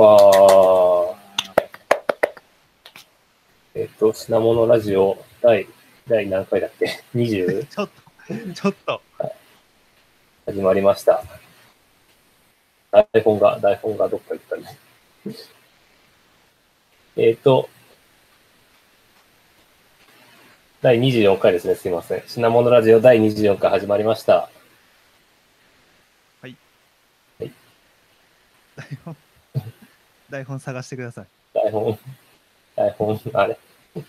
わー。えっ、と、品物ラジオ第、第何回だっけ ?20 ちょっと、ちょっと。始まりました。台本が、台本がどっか行ったね。えっと、第24回ですね。すいません。品物ラジオ第24回始まりました。台本、台本探してください。台本、台本、あれ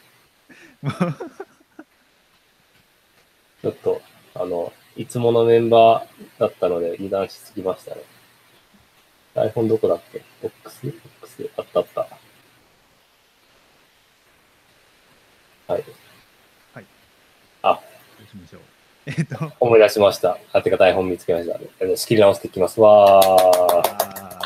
ちょっと、あの、いつものメンバーだったので油断しすぎましたね。台本どこだっけ？ボックス？ボックスあったあった。はい。はい。あ、どうしましょう。えっと、思い出しました。あ、てか台本見つけました。えー仕切り直していきます。わー。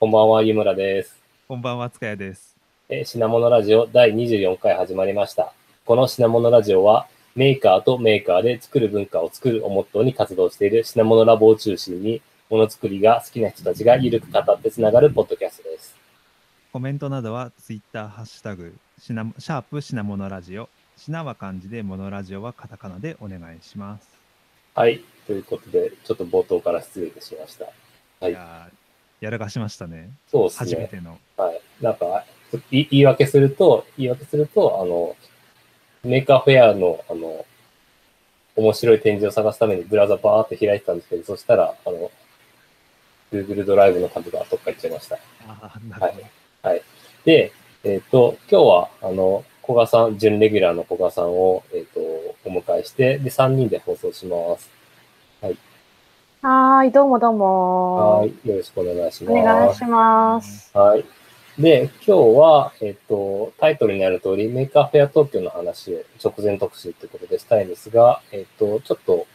こんばんは、湯村です。こんばんは、塚谷です。えー品物ラジオ第24回始まりました。この品物ラジオは、メーカーとメーカーで作る文化を作るをモットーに活動している品物ラボを中心に、ものづくりが好きな人たちがゆるく語ってつながるポッドキャストです。コメントなどは、ツイッター、ハッシュタグ、シナシャープ品物ラジオ。品は漢字で、モノラジオはカタカナでお願いします。はい。ということで、ちょっと冒頭から失礼いたしました。はいいやらかしましたね。そうですね。初めての。はい。なんか、い言い訳すると、言い訳すると、あの、 Maker Faire の、あの、面白い展示を探すためにブラウザバーって開いてたんですけど、そしたら、あの、Google ドライブのタブがどっか行っちゃいました。ああ、なるほど。で、えっ、と、今日は、あの、古賀さん、準レギュラーの古賀さんを、えっ、と、お迎えして、で、3人で放送します。はーい、どうもどうも。はい。よろしくお願いします。お願いします。はい。で、今日は、えっと、タイトルにある通り、 Maker Faire 東京の話を直前特集ということでしたいんですが、えっと、ちょっと、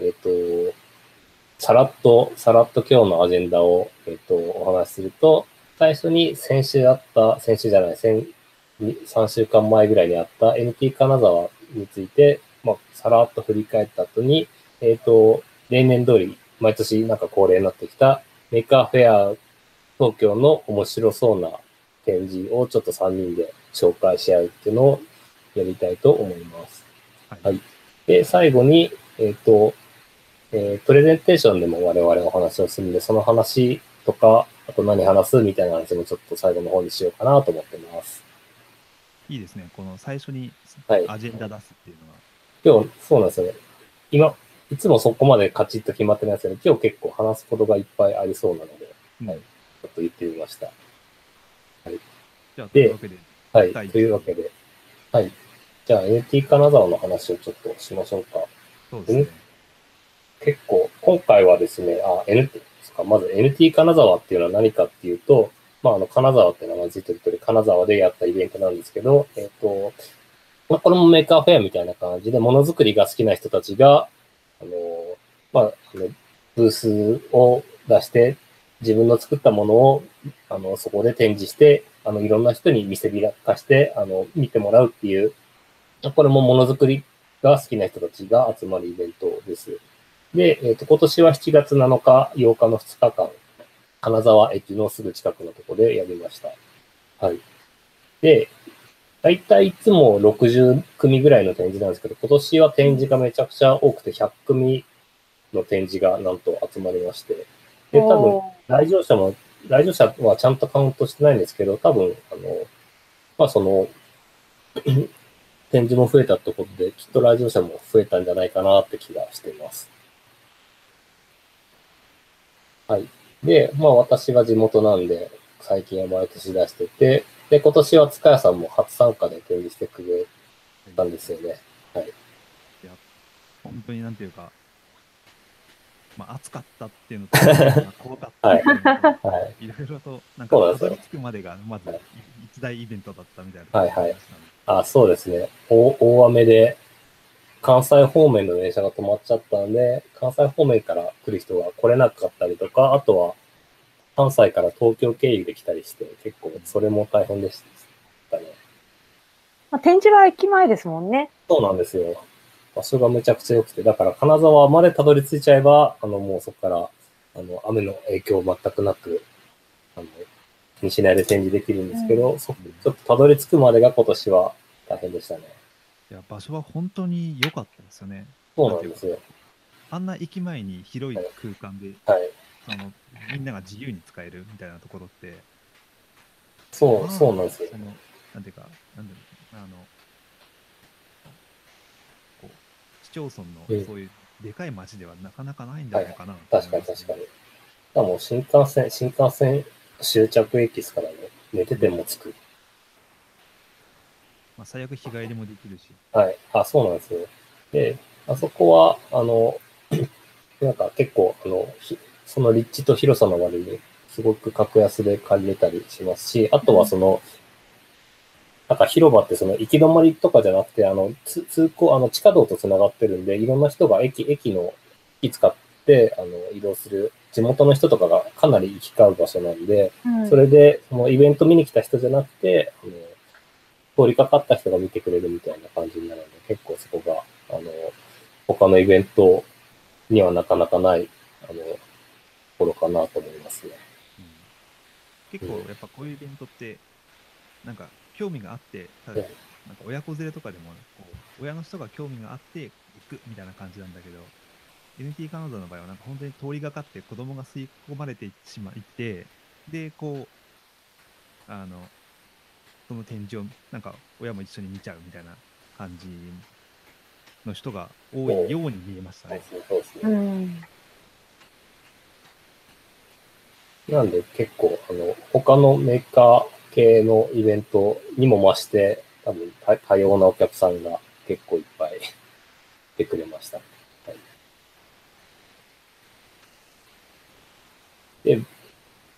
えっと、さらっと、さらっと今日のアジェンダを、えっと、お話しすると、最初に先週あった、先週じゃない、先、3週間前ぐらいにあった NT 金沢について、まあ、さらっと振り返った後に、えっと、例年通り、毎年なんか恒例になってきた Maker Faire 東京の面白そうな展示をちょっと3人で紹介し合うっていうのをやりたいと思います。はいはいで、最後に、えっ、と、えープレゼンテーションでも我々お話をするんで、その話とか、あと何話すみたいな話もちょっと最後の方にしようかなと思ってます。いいですね。この最初にはいアジェンダ出すっていうのは。今日、そうなんですよね。今、いつもそこまでカチッと決まってないですけど、今日結構話すことがいっぱいありそうなので、うんはいちょっと言ってみました。じゃあ、とでいうわけで、はい。というわけで、はい。じゃあ NT 金沢の話をちょっとしましょうか。そうですね。結構、今回はですね、あ、NT ですか？まず NT 金沢っていうのは何かっていうと、まあ、あの、金沢って名前ついてる通り、金沢でやったイベントなんですけど、えっ、と、まあ、これも Maker Faire みたいな感じで、ものづくりが好きな人たちが、あの、まあ、あの、ブースを出して、自分の作ったものを、あの、そこで展示して、あの、いろんな人に見せびらかして、あの、見てもらうっていう、これもものづくりが好きな人たちが集まるイベントです。で、えっ、と、今年は7月7日、8日の2日間、金沢駅のすぐ近くのところでやりました。はい。で、だいたいいつも60組ぐらいの展示なんですけど、今年は展示がめちゃくちゃ多くて100組の展示がなんと集まりまして、で、多分、来場者も、来場者はちゃんとカウントしてないんですけど、多分、あの、まあ、その、展示も増えたってことで、きっと来場者も増えたんじゃないかなって気がしています。はい。で、まあ私が地元なんで、最近は毎年出してて、で、今年は塚谷さんも初参加で展示してくれたんですよね。本当になんていうか、まあ、暑かったっていうのと、まあ怖かったっていうのと、はい。いろいろと、なんか、たどり着くまでが、まずはい、一大イベントだったみたいな。はいはいあ、そうですね。大大雨で、関西方面の電車が止まっちゃったんで、関西方面から来る人が来れなかったりとか、あとは、関西から東京経由で来たりして、結構それも大変でしたね。まあ、展示は駅前ですもんね。そうなんですよ。場所がめちゃくちゃ良くて、だから金沢までたどり着いちゃえば、あの、もうそこから、あの、雨の影響全くなく、あの、西成で展示できるんですけど、そちょっとたどり着くまでが今年は大変でしたね。いや、場所は本当に良かったですよね。そうなんですよ。あんな駅前に広い空間で、はい。そのみんなが自由に使えるみたいなところって、そう、まあそうなんですよそ。のなんていうか、なんだろう、あの、こう、市町村うんのそういうでかい町ではなかなかないんじゃないかな、確かに確かに。。しかも新幹線、新幹線終着駅ですからね。寝てても着く。まあ、最悪日帰りもできるし。はい。あ、そうなんですよ。で、あそこは、あの、なんか結構、あの、ひその立地と広さの割に、すごく格安で借りれたりしますし、あとはその、なんか広場ってその行き止まりとかじゃなくて、あの、つ通行、あの、地下道と繋がってるんで、いろんな人が駅、駅の、駅使って、あの、移動する、地元の人とかがかなり行き交う場所なんで、うん。それで、そのイベント見に来た人じゃなくて、あの通りかかった人が見てくれるみたいな感じになるので、結構そこが、あの、他のイベントにはなかなかない、あの、ところかなと思いますね。うん結構やっぱこういうイベントって、なんか興味があって、ただうんなんか親子連れとかでもこう、親の人が興味があって行くみたいな感じなんだけど、NT カナダの場合はなんか本当に通りがかって子供が吸い込まれてしまって、で、こう、あの、その展示をなんか親も一緒に見ちゃうみたいな感じの人が多いように見えましたね。そうですね。うん。なんで結構、あの、他のメーカー系のイベントにも増して、多分多多様なお客さんが結構いっぱい来てくれました。はい、で、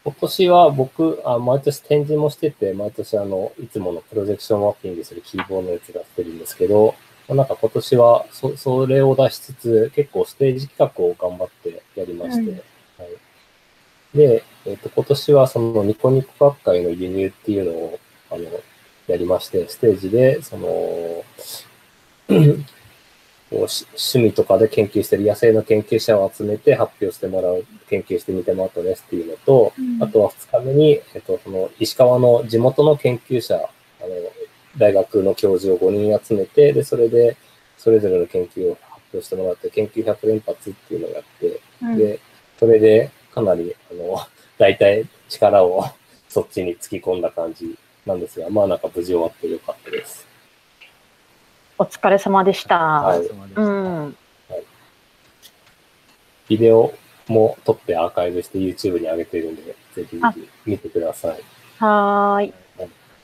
今年は僕、あ毎年展示もしてて、毎年あの、いつものプロジェクションマッピングするキーボードのやつがしてるんですけど、まあなんか今年はそ、それを出しつつ、結構ステージ企画を頑張ってやりまして、うん。で、えっ、と、今年はそのニコニコ学会の輸入っていうのを、あの、やりまして、ステージで、その、趣味とかで研究してる野生の研究者を集めて発表してもらう、研究してみてもらったですっていうのと、あとは2日目に、えっと、その石川の地元の研究者、あの、大学の教授を5人集めて、で、それで、それぞれの研究を発表してもらって、研究100連発っていうのをやって、うん。で、それでかなり、あの、大体力をそっちに突き込んだ感じなんですが、まあなんか無事終わってよかったです。お疲れ様でした。はいお疲れ様でしたうん。ビデオも撮ってアーカイブして YouTube に上げてるんで、ぜひぜあひ見てください。はーい。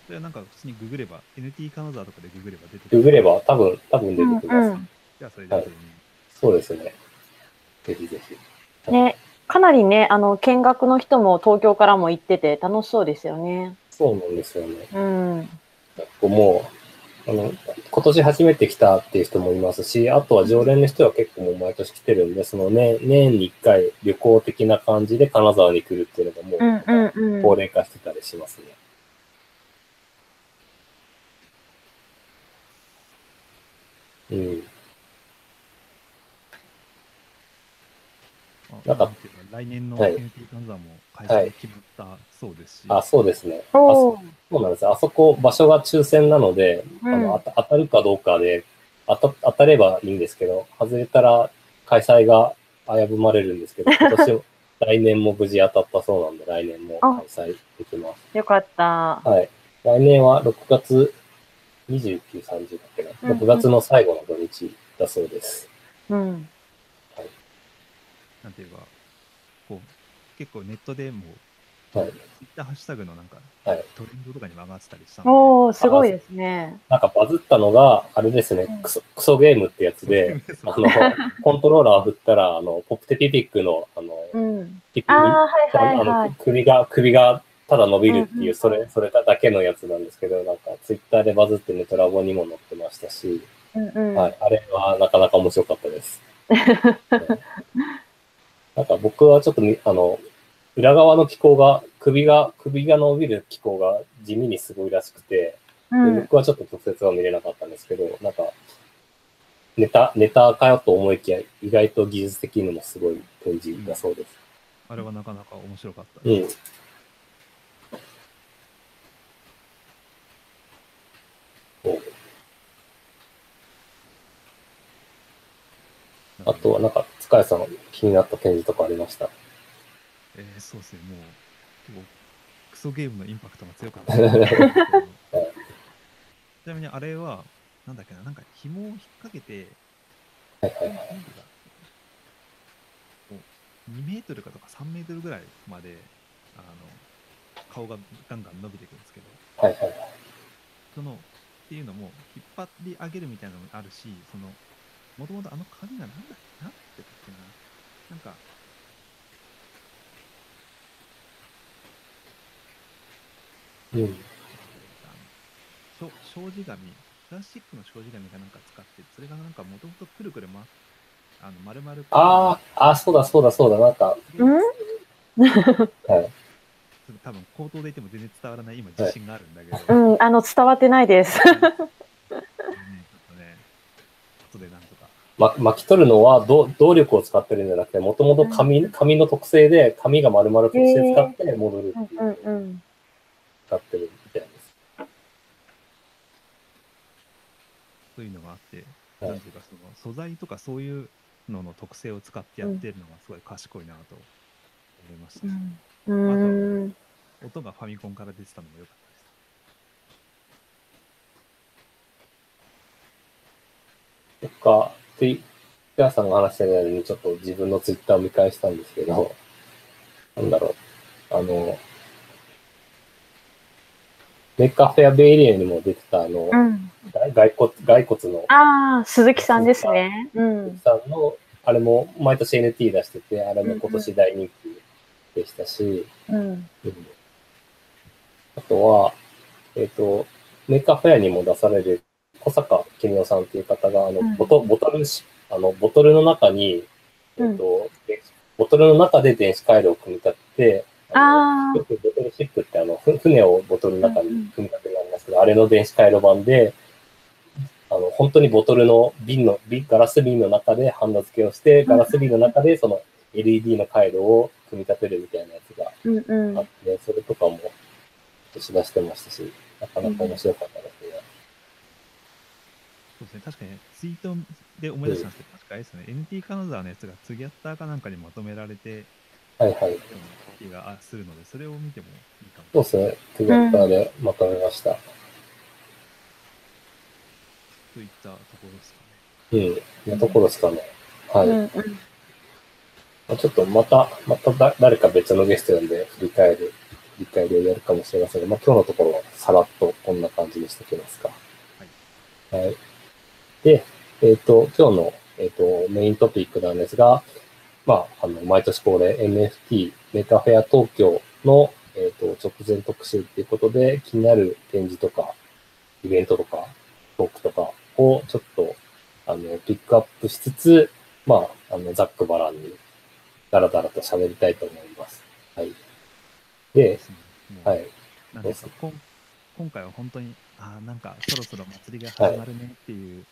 それはなんか普通にググれば、NT 金沢とかでググれば出てくググれば多分、多分出うんてきます。うん。じゃあそれで後で見るそうですね。ぜひぜひ。ね、かなりね、あの、見学の人も東京からも行ってて楽しそうですよね。そうなんですよね。うん。もう、あの、今年初めて来たっていう人もいますし、あとは常連の人は結構もう毎年来てるんで、そのね、年に一回旅行的な感じで金沢に来るっていうのがもうんう、うんうん。高齢化してたりしますね。うん。あなんか来年のはい NT 金沢も開催決まったそうですし、あ、そうですね。あおーそうなんですよ。あそこ、場所が抽選なので、うんあのあた当たるかどうかで、当た当たればいいんですけど、外れたら開催が危ぶまれるんですけど、今年、来年も無事当たったそうなんで、来年も開催できます。よかった。はい。来年は6月29、30だっけな。うん6月の最後の土日だそうです。うん。なんていうか、結構ネットでも、はい。Twitter ハッシュタグのなんか、はいトレンドとかにも上がってたりしたのおー、すごいですね。なんかバズったのが、あれですねうん、クソクソゲームってやつで、あの、コントローラー振ったら、あの、ポプテピピックの、あの、うん。ピピああ、はいはいあのはい。首が、首がただ伸びるっていう、うんうんそれ、それだけのやつなんですけど、なんか、ツイッターでバズってネトラボにも載ってましたし、うんうん。はい、あれはなかなか面白かったです。なんか僕はちょっとみ、あの、裏側の機構が、首が、首が伸びる機構が地味にすごいらしくて、でうん。僕はちょっと直接は見れなかったんですけど、なんか、ネタ、ネタかよと思いきや、意外と技術的にもすごい展示だそうです。あれはなかなか面白かった。うん。あとはなんか、塚谷さん気になった展示とかありました？えー、そうですね、もう、結構、クソゲームのインパクトが強かったんですけど。ちなみにあれは、なんだっけな、なんか紐を引っ掛けて、はいはいはい。なんていうかこう2メートルかとか3メートルぐらいまで、あの、顔がガンガン伸びていくんですけど、はいはいはい。その、っていうのも、引っ張り上げるみたいなのもあるし、その、もともとあの紙がなんだっけなんて言ったっけな、なんか、うん。あのしょ障子紙、プラスチックの障子紙かなんか使って、それがなんかもともとくるくるま、あの丸々ああ、ああ、そうだそうだそうだ、なんか、うん？はい。多分口頭で言っても全然伝わらない今自信があるんだけど、ううんん、あの、伝わってないです。ちょっとね、後でなんとか。ま、巻き取るのは動動力を使ってるんじゃなくて、もともと紙、紙の特性で、紙が丸々特性使って戻るっていううんうんうん。使ってるみたいです。そういうのがあって、はいなんていうかその素材とかそういうのの特性を使ってやってるのがすごい賢いなと思いましたし、うん。うん。音がファミコンから出てたのも良かったです。とか、ツイッターさんが話したように、ちょっと自分のツイッターを見返したんですけど、なんだろう、あの、メッカフェアベイエリアにも出てた、あの、うん。骸骸骨、骸骨のああ、鈴木さんですね。うん。さんの、あれも毎年 NT 出してて、あれも今年大人気でしたし、うん。うんあとは、えっ、と、 Maker Faire にも出される小坂公夫さんっていう方が、あの、ボトボトル、あの、ボトルの中に、えっ、と、ボトルの中で電子回路を組み立てて、ああよ、くボトルシップってあの、船をボトルの中に組み立てるんですけど、あれの電子回路版で、あの、本当にボトルの瓶の、瓶ガラス瓶の中でハンダ付けをして、ガラス瓶の中でその LED の回路を組み立てるみたいなやつがあっ。て、それとかもし出してましたし、なかなか面白かったです。そうですね、確かにツイートで思い出したんですけど、確かあれですね、NT 金沢のやつがツギャッターかなんかにまとめられて、はいはい。気があするので、それを見てもいいかもそうですね。トゥギャッターでまとめました。といったところですかね。うん。なところですかね。はい。うんちょっとまた、まただ誰か別のゲスト呼んで振り返る、振り返りをやるかもしれませんが、まあ今日のところはさらっとこんな感じにしておきますか。はい。で、えっ、と、今日の、えっ、と、メイントピックなんですが、まあ、あの、毎年恒例 NFT メーカーフェア東京の、えっ、と、直前特集っていうことで気になる展示とか、イベントとか、トークとかをちょっと、あの、ピックアップしつつ、まあ、あの、ざっくばらんに、だらだらと喋りたいと思います。はい。ではい。なんで今回は本当に、ああ、なんかそろそろ祭りが始まるねっていう、はい。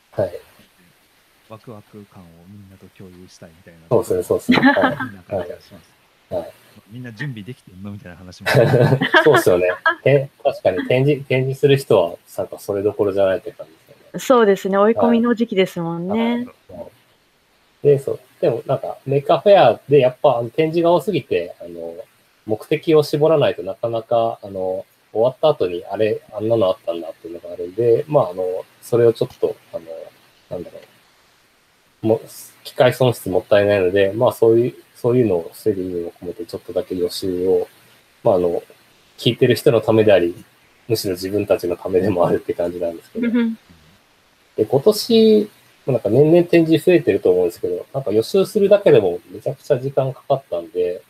ワクワク感をみんなと共有したいみたいな。そうですね、そうですね。はい。みんな感じがします。はいみんな準備できてんのみたいな話も。そうですよね。て確かに展示、展示する人は、なんかそれどころじゃないって感じですよね。そうですね。追い込みの時期ですもんね。で、そう。でもなんか、 Maker Faire でやっぱあの展示が多すぎて、あの、目的を絞らないとなかなか、あの、終わった後に、あれ、あんなのあったんだっていうのがあるんで、まあ、あの、それをちょっと、あの、なんだろう、も機会損失もったいないので、まあ、そういう、そういうのを防ぐ意味を込めて、ちょっとだけ予習を、まあ、あの、聞いてる人のためであり、むしろ自分たちのためでもあるって感じなんですけど、で、今年、なんか年々展示増えてると思うんですけど、なんか予習するだけでもめちゃくちゃ時間かかったんで、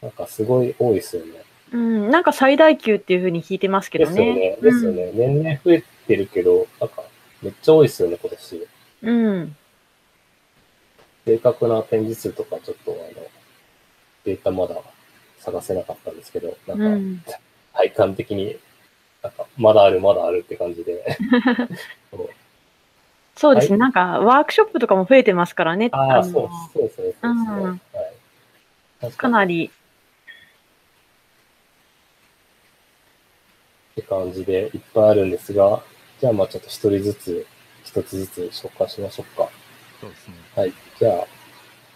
なんかすごい多いですよね。うん。なんか最大級っていうふうに聞いてますけどですよねね。。ですよね。年々増えてるけど、なんかめっちゃ多いですよね、今年。うん。正確な展示数とかちょっとあの、データまだ探せなかったんですけど、なんかうん。体感的に、なんかまだあるまだあるって感じで。そうですね。はいなんかワークショップとかも増えてますからね。ああ、のそうそうですね。そうですね。うんはい。確かなり。って感じでいっぱいあるんですが、じゃあまあちょっと一人ずつ、一つずつ紹介しましょうか。そうですね。はい。じゃあ、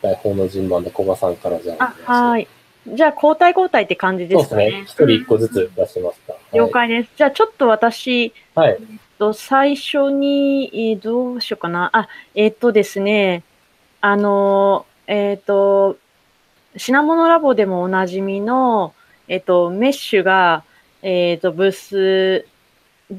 台本の順番で古賀さんからじゃあ、はい。じゃあ、交代交代って感じそうですすでかね。ね。一人一個ずつ出しますか。了解です。じゃあ、ちょっと私、はい。はい。えっと最初に、えーどうしようかな。あ、えっとですね、あの、えっと、品物ラボでもおなじみの、えっと、メッシュが、えっと、ブース、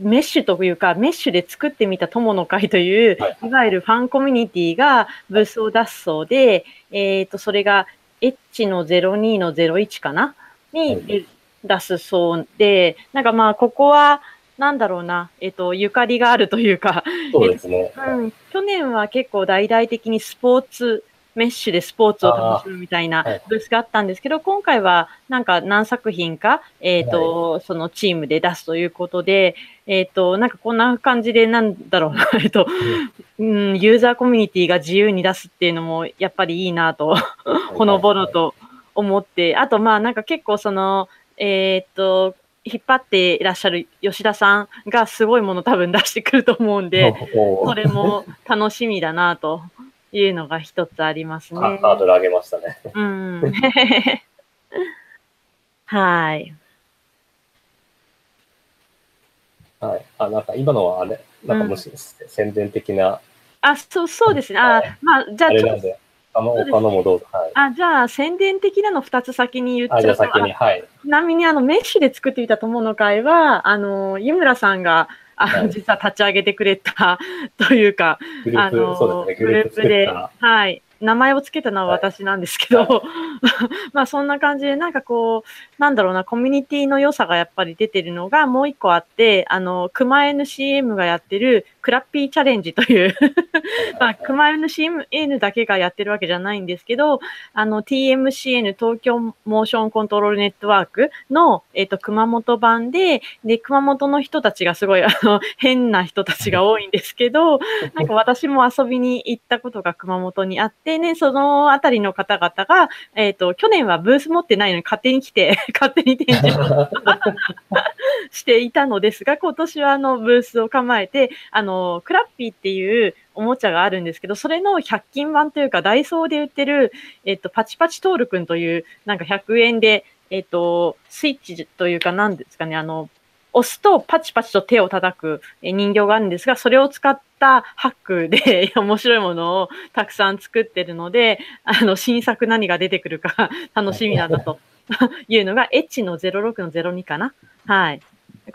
メッシュというか、メッシュで作ってみた友の会という、はい。いわゆるファンコミュニティがブースを出すそうで、えっと、それが、エッチの02の01かな？に、はい出すそうで、なんかまあ、ここは、なんだろうな、えっと、ゆかりがあるというか、そうですね。うん、去年は結構大々的にスポーツ、メッシュでスポーツを楽しむみたいなブースがあったんですけど、今回はなんか何作品か、えっ、と、そのチームで出すということで、えっ、と、なんかこんな感じでなんだろうな、えっと、うん、ユーザーコミュニティが自由に出すっていうのもやっぱりいいなと、ほのぼのと思って、あとまあなんか結構その、えっ、と、引っ張っていらっしゃる吉田さんがすごいもの多分出してくると思うんで、それも楽しみだなというのが一つありますね。ハハードル上げましたね。うん。はい。はい。あ、なんか今のはあれ、なんかむしろ宣伝的な、あ、そう、そうですね。あ、まあ、じゃああれなんで、あの、他のもどうぞ。はい。あ、じゃあ宣伝的なの二つ先に言っあ、ちゃうとじゃあ先に、はい。ちなみに、あの、メッシュで作ってみた友の会は、あの、湯村さんが、あの、はい。実は立ち上げてくれた というか、あのグループで、はい。名前をつけたのははい。私なんですけど、は まあそんな感じで、なんかこう、なんだろうな、コミュニティの良さがやっぱり出てるのがもう一個あって、あの、熊 NCM がやってるクラッピーチャレンジという、まあ、熊 NCN だけがやってるわけじゃないんですけど、あの、TMCN 東京モーションコントロールネットワークの、えっ、と、熊本版で、で、熊本の人たちがすごい、あの、変な人たちが多いんですけど、なんか私も遊びに行ったことが熊本にあってね、そのあたりの方々が、えっ、と、去年はブース持ってないのに勝手に来て、勝手に展示を していたのですが、今年はあのブースを構えて、あの、クラッピーっていうおもちゃがあるんですけど、それの100均版というか、ダイソーで売ってる、えっ、と、パチパチトールくんという、なんか100円で、えっ、と、スイッチというか、なんですかね、あの、押すとパチパチと手を叩く人形があるんですが、それを使ったハックで 面白いものをたくさん作ってるので、あの、新作何が出てくるか楽しみなんだと いうのが、エッチの06の02かな。はい。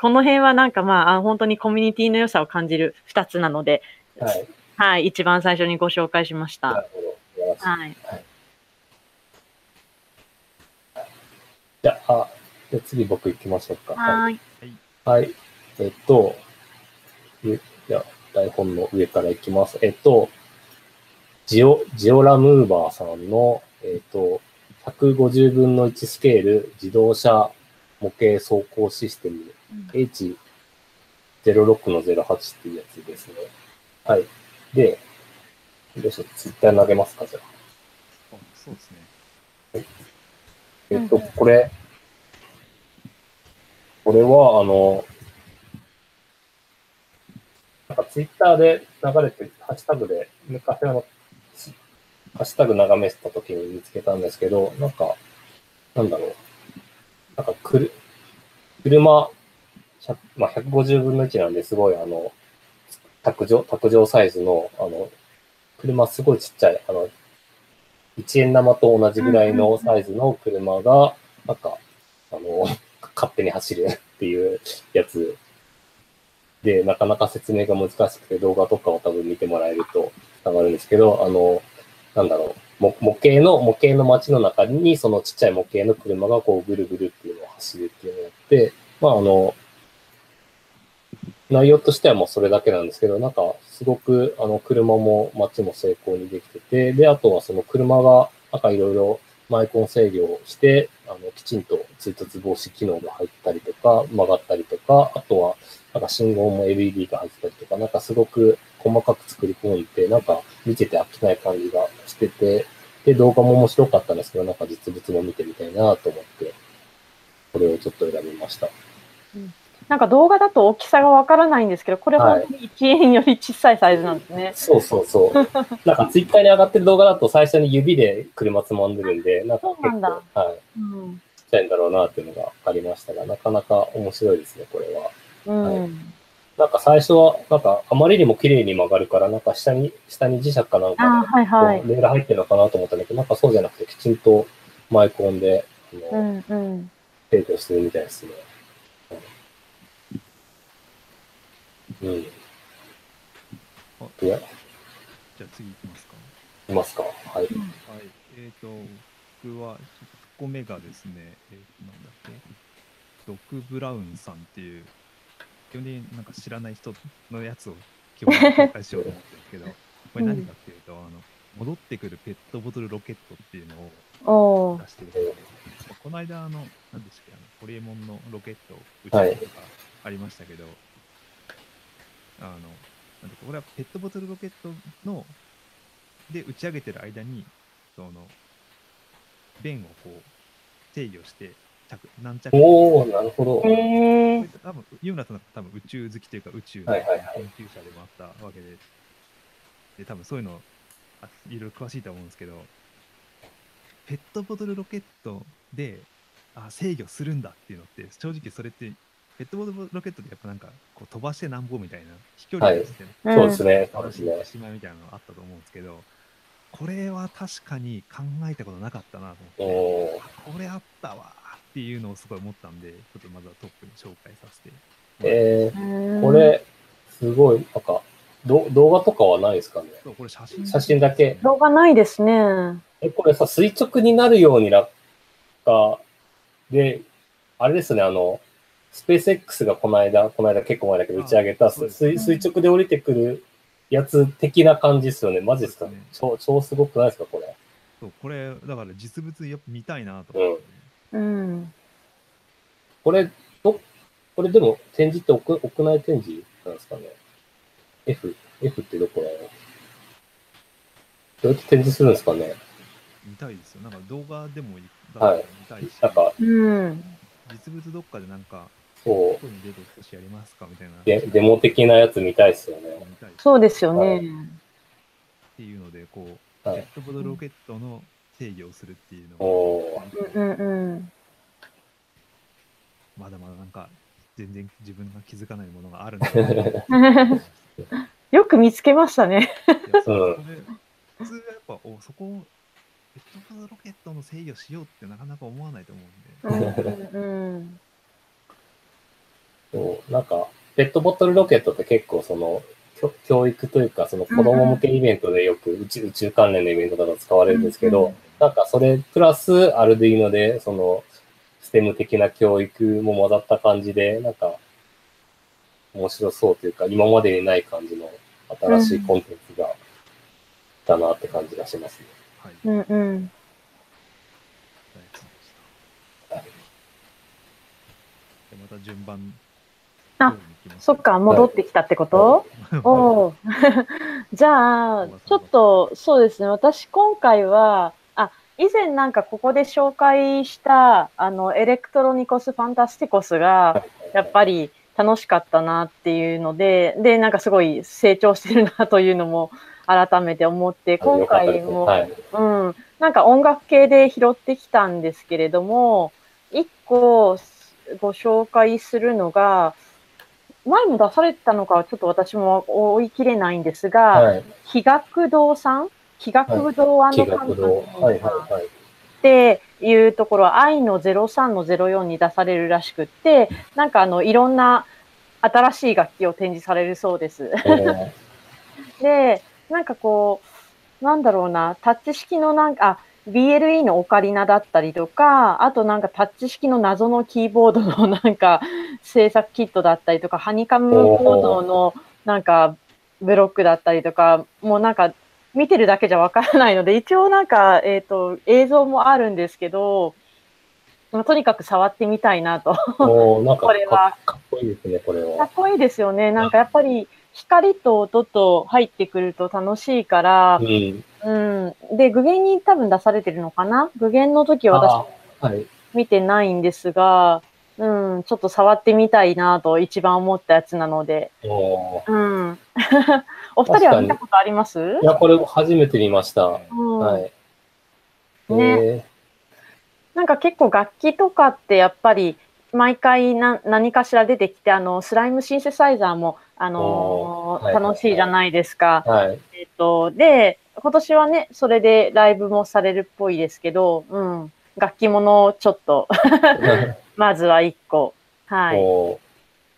この辺はなんかまああ、本当にコミュニティの良さを感じる二つなので、はい。はい、一番最初にご紹介しました。なるほど。素晴らしいはい。じゃあ、あじゃあ次僕行きましょうか。はい。はい。えっと、ゆじゃあ、台本の上から行きます。えっと、ジオ、ジオラムーバーさんの、えっと、150分の1スケール自動車模型走行システム H06 の08っていうやつですね。はい。で、どうしよう、ツイッター投げますか、じゃあ。あそうですね。えっと、うんこれ、これは、あの、なんかツイッターで流れて、ハッシュタグで、昔あの、ハッシュタグ眺めてた時に見つけたんですけど、なんか、なんだろう。なんかくる、車、100まあ、150分の1なんですごい、あの、卓上、卓上サイズの、あの、車すごいちっちゃい、あの、1円玉と同じぐらいのサイズの車が、なんか、あの、勝手に走る っていうやつで、なかなか説明が難しくて動画とかを多分見てもらえると伝わるんですけど、あの、なんだろう、模型の、模型の街の中にそのちっちゃい模型の車がこうぐるぐるっていうのを走るっていうのをやって、まああの、内容としてはもうそれだけなんですけど、なんかすごくあの車も街も成功にできてて、で、あとはその車がなんかいろいろマイコン制御をして、あの、きちんと追突防止機能が入ったりとか、曲がったりとか、あとはなんか信号も LED が入ったりとか、なんかすごく細かく作り込んで、なんか見てて飽きない感じがしてて、で、動画も面白かったんですけど、なんか実物も見てみたいなと思って、これをちょっと選びました。なんか動画だと大きさがわからないんですけど、これはい本当に1円より小さいサイズなんですね。そうそうそう。なんかツイッターに上がってる動画だと最初に指で車つまんでるんで、なんか結構、はい、うん。ちっちゃいんだろうなっていうのがありましたが、なかなか面白いですね、これは。うん。なんか最初は、なんかあまりにも綺麗に曲がるから、なんか下に、下に磁石かなんあかはいはいで、。レール入ってるのかなと思ったんだけど、なんかそうじゃなくて、きちんとマイコンで、あの、うんうん。提供してるみたいですね。うん。いや、じゃあ次いきますか。いますか？はい。はい。えっ、と、僕は、1個目がですね、えー、なんだっけ、ドク・ブラウンさんっていう、基本的になんか知らない人のやつを基本的に紹介しようと思ってるんですけど、これ何かっていうと、あの、戻ってくるペットボトルロケットっていうのを出してるんでこの間、あの、何でしたっけ、あの、ホリエモンのロケットを打ち上げとかありましたけど、あの、なんこれはペットボトルロケットの、で打ち上げてる間に、その、弁をこう、制御して、着、何着おー、なるほど。多分、ユーナさんなんか多分宇宙好きというか宇宙の研はいはいはい究者でもあったわけで、で、多分そういうの、あいろいろ詳しいと思うんですけど、ペットボトルロケットで、あ、制御するんだっていうのって、正直それって、ペットボトルロケットでやっぱなんか、こう飛ばしてなんぼみたいな、飛距離はいそうですね。そうですね楽しいお。しまいみたいなのがあったと思うんですけど、これは確かに考えたことなかったなと思って。これあったわーっていうのをすごい思ったんで、ちょっとまずはトップに紹介させて。えうー、んこれ、すごい、なんか、ど動画とかはないですかね？そう、これ写真。写真だけ動画ないですね。え、これさ、垂直になるように落下で、あれですね、あの、スペース X がこの間、この間結構前だけど打ち上げた、垂垂直で降りてくるやつ的な感じですよね。マジですかね超、超すごくないですか、これ？そう、これ、だから実物やっぱ見たいなと思って、うん。これ、ど、これでも展示って屋屋内展示なんですかね ?F、F ってどこだろう？どうやって展示するんですかね？見たいですよ。なんか動画でもいいはい見たいし、なんか、うん。そ実物どっかでなんか、うこ、こに出てほしいやりますかみたいな。デデモ的なやつ見たいですよね。そうですよはいね。ていうので、こう、はいペットボトルロケットの制御をするっていうのを、おー。うんうんうん。まだまだなんか、全然自分が気づかないものがあるんだ よく見つけましたね。普通はやっぱおそこをペットボトルロケットの制御しようってなかなか思わないと思うんで、うんうんそうなんか、ペットボトルロケットって結構その、教育というか、その子供向けイベントでよく宇宙宇宙関連のイベントとか使われるんですけど、うんなんかそれプラスアルディーノで、その、ステム的な教育も混ざった感じで、なんか、面白そうというか、今までにない感じの新しいコンテンツが、だなって感じがしますね。はい、うんうん。大好きでした。でまた順番、あそっか、戻ってきたってこと、おお。じゃあ、ちょっと、そうですね。私、今回は、あ、以前なんかここで紹介した、あの、エレクトロニコス・ファンタスティコスが、やっぱり楽しかったなっていうので、で、なんかすごい成長してるなというのも改めて思って、今回も、はい。うん、なんか音楽系で拾ってきたんですけれども、一個ご紹介するのが、前も出されてたのかはちょっと私も追い切れないんですが、はい。気学堂さん気学堂気学堂。はいはいはい。っていうところは愛の03の04に出されるらしくって、なんかあの、いろんな新しい楽器を展示されるそうです。えーで、なんかこう、なんだろうな、タッチ式のなんか、あ BLE のオカリナだったりとか、あとなんかタッチ式の謎のキーボードのなんか制作キットだったりとか、ハニカム構造のなんかブロックだったりとか、もうなんか見てるだけじゃわからないので、一応なんか、えっ、と、映像もあるんですけど、まあとにかく触ってみたいなと。おーなんか これはかかっこいいですね、これはかっ。こいいですよね。なんかやっぱり光と音と入ってくると楽しいからう、ん。うん。で、具現に多分出されてるのかな？具現の時はあ私はい。見てないんですが、うん、ちょっと触ってみたいなと一番思ったやつなので。おーうん。お二人は見たことあります？いや、これ初めて見ました。うんはい。ねえなんか結構楽器とかってやっぱり毎回な何かしら出てきて、あの、スライムシンセサイザーも、あのーはい楽しいじゃないですか。ーはい。えっと、で、今年はね、それでライブもされるっぽいですけど、うん。楽器ものをちょっと、まずは一個。はい。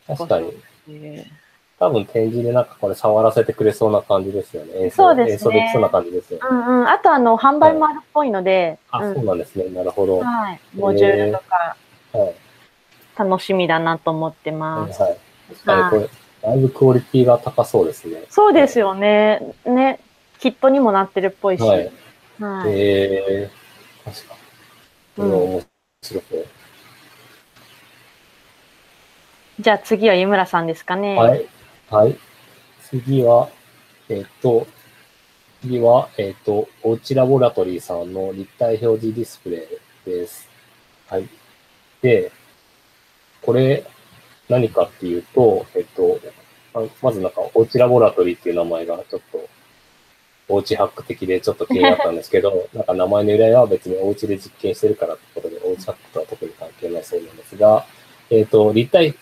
確かに。えー多分展示でなんかこれ触らせてくれそうな感じですよね。演奏そうですね演奏できそうな感じですよね。うんうん。あと、あの、販売もあるっぽいので、あ、うんそうなんですね。なるほど。ははい。モジュールとかい。楽しみだなと思ってはい。ます。確かにこれ、だいぶクオリティが高そうですね。そうですよね。ね。キットにもなってるっぽいし。ははい。い。えー、確かに。これは面白そう。じゃあ次は湯村さんですかね。はい。はい。次は、えっ、と、次は、えっ、と、おうちラボラトリーさんの立体表示ディスプレイです。はい。で、これ、何かっていうと、えっ、と、あまずなんか、おうちラボラトリーっていう名前がちょっと、おうちハック的でちょっと気になったんですけど、なんか名前の由来は別におうちで実験してるからってことで、おうちハックとは特に関係ないそうなんですが、えっ、と、立体、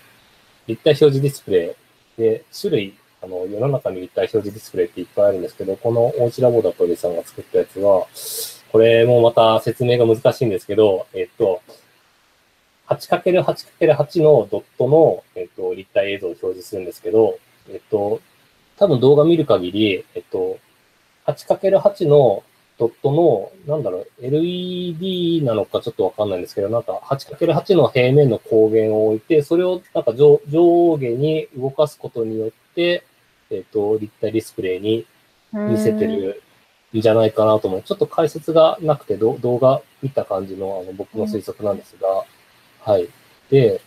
立体表示ディスプレイで、種類、あの、世の中に立体表示ディスプレイっていっぱいあるんですけど、このおうちラボダトリーさんが作ったやつは、これもまた説明が難しいんですけど、えっと、8×8×8 のドットの、えっと、立体映像を表示するんですけど、えっと、多分動画見る限り、えっと、8×8 のドットの、なんだろう、LED なのかちょっとわかんないんですけど、なんか 8×8 の平面の光源を置いて、それをなんか上下に動かすことによって、えっ、と、立体ディスプレイに見せてるんじゃないかなと思う。ちょっと解説がなくて、動画見た感じのあの僕の推測なんですが、はい。で、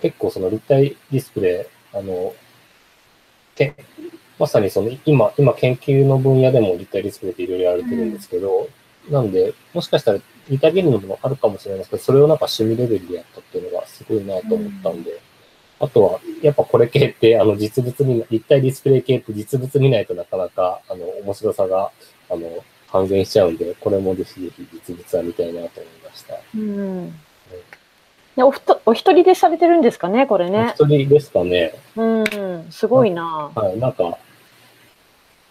結構その立体ディスプレイ、あの、まさにその今、今研究の分野でも立体ディスプレイっていろいろやられてるんですけど、なんで、もしかしたら似た原理のものあるかもしれないですけど、それをなんか趣味レベルでやったっていうのがすごいなと思ったんで、あとは、やっぱこれ系って、あの、実物見な、立体ディスプレイ系って実物見ないとなかなか、あの、面白さが、あの、半減しちゃうんで、これもぜひぜひ実物は見たいなと思いました。うん。でおふとお一人でされてるんですかね、これおね。一人ですかね。うん。すごいな。はい、なんか、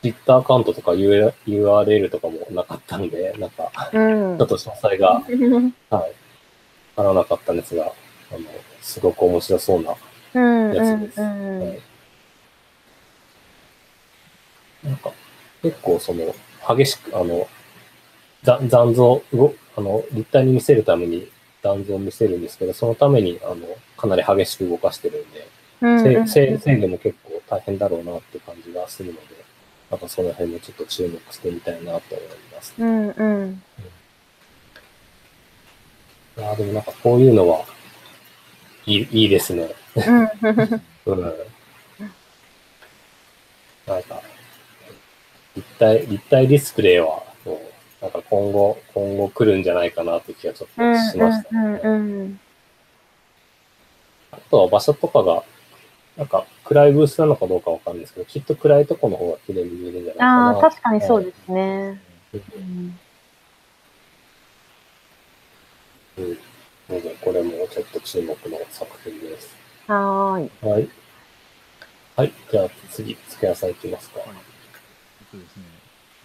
Twitter アカウントとか URL とかもなかったんで、なんか、うんちょっ。と詳細が、はい、わからなかったんですが、あの、すごく面白そうなうん。やつです。うんはいなんか、結構その、激しく、あの、ざ残像、動あの、立体に見せるために残像を見せるんですけど、そのために、あの、かなり激しく動かしてるんで、うん。せ制制御も結構大変だろうなって感じがするので、なんかその辺もちょっと注目してみたいなと思います。うん。うん。いやーでもなんかこういうのは、いい、いいですね。うん。うん。なんか、立体、立体ディスプレイは、もうなんか今後、今後来るんじゃないかなって気がちょっとしました、うん。ね。うん。あとは場所とかが、なんか暗いブースなのかどうかわかんないですけど、きっと暗いとこの方が綺麗に見えるんじゃないかな。ああ、確かにそうですね。うんうんうん。ので、これもちょっと注目の作品です。はーい。はい。はい。じゃあ次、付け屋さんいきますか。はい。えっとですね、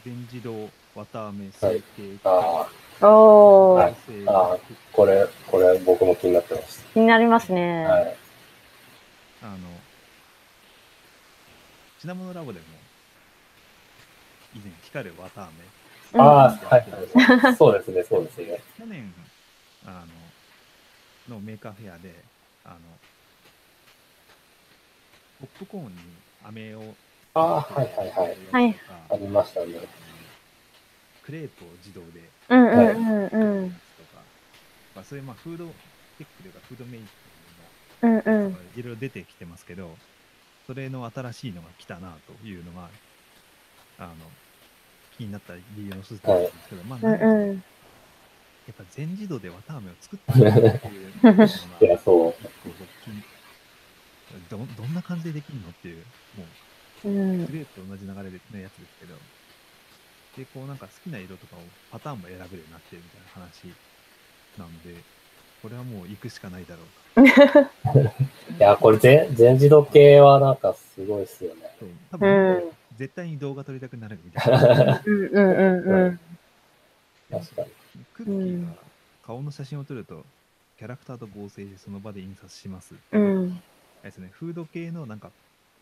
全自動綿あめ成形あおー、はいああ、これ、これ僕も気になってます。気になりますね。はい。あの、品物ラボでも、以前、光る綿あめ、うんああ、はいはい。そうですね、そうですね。去年、あの、の Maker Faire で、あの、ポップコーンに飴を、ああ、はいはいはい。はいありましたね。クレープを自動でうんうんうんうん。とか、まあ、そういうまあフードテックというか、フードメイうんクの、うん。いろいろ出てきてますけど、それの新しいのが来たなというのが、あの、気になった理由の一つなんですけど、まあ、うんうん。やっぱ全自動で綿あめを作ったんだっていうのがどどんな感じでできるのっていう、もううんク。レープと同じ流れでのやつですけど、で、こうなんか好きな色とかをパターンも選べるようになってるみたいな話なんで、これはもう行くしかないだろうと。いや、これ全、全自動系はなんかすごいっすよね。そう多う分、ん。絶対に動画撮りたくなるみたいな。うんうんうんうん。確かに。クッキーが顔の写真を撮ると、キャラクターと合成してその場で印刷します。うん。あれですね、フード系のなんか、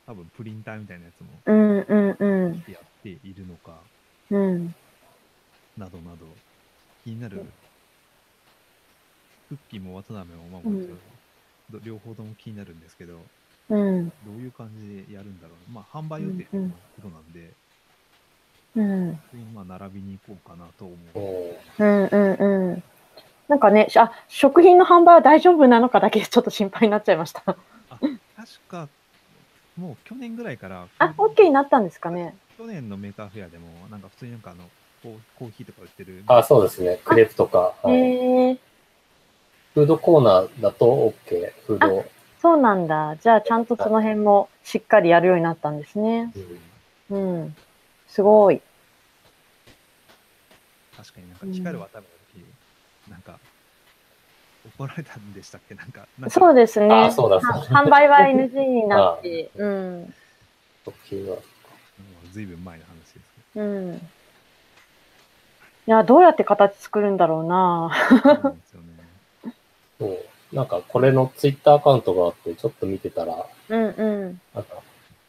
多分プリンターみたいなやつもうんうんうん。やっているのか、うん。などなど、気になる、クッキーも渡辺もまあうんもちろん、ど両方とも気になるんですけど、うん。どういう感じでやるんだろうな。まあ、販売予定のことなんで、うん。普通にまあ並びに行こうかなと思うう。ん。うんうんうん。なんかね、あ、食品の販売は大丈夫なのかだけちょっと心配になっちゃいました。あ、確か、もう去年ぐらいから、あ、OK になったんですかね。去年の Maker Faire でも、なんか普通になんかあの、コーコーヒーとか売ってる。あ、そうですね。クレープとか。へはい、えー、フードコーナーだと OK。フード。そうなんだ。じゃあ、ちゃんとその辺もしっかりやるようになったんですね。うんうん。すごい。確かになんか光る渡辺の時、なんか、怒られたんでしたっけ？なんか、なんかそうですね。あそうだそう販売は NG になって。うん。時はもうずいぶん前の話ですけうん。いや、どうやって形作るんだろうな。ど。そうなんですよね。そう。なんかこれのツイッターアカウントがあって、ちょっと見てたら、うんうん。なんか、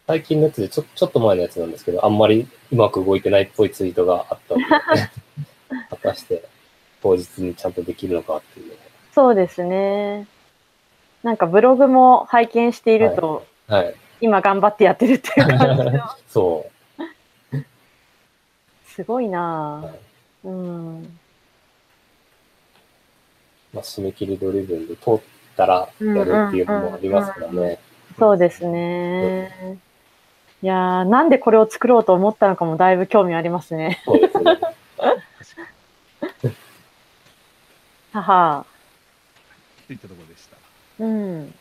最近のやつでちょ、ちょっと前のやつなんですけど、あんまりうまく動いてないっぽいツイートがあったので、果たして当日にちゃんとできるのかっていうそうですね。なんかブログも拝見していると、の。はい。今頑張ってやってるっていう感じの そすごいはないうん。まあ、締め切りドリブンで通ったらやるっていうのもありますからね。そうですね。いやー、なんでこれを作ろうと思ったのかもだいぶ興味ありますね。そうですね。確かに。はは。といったところでした。うん。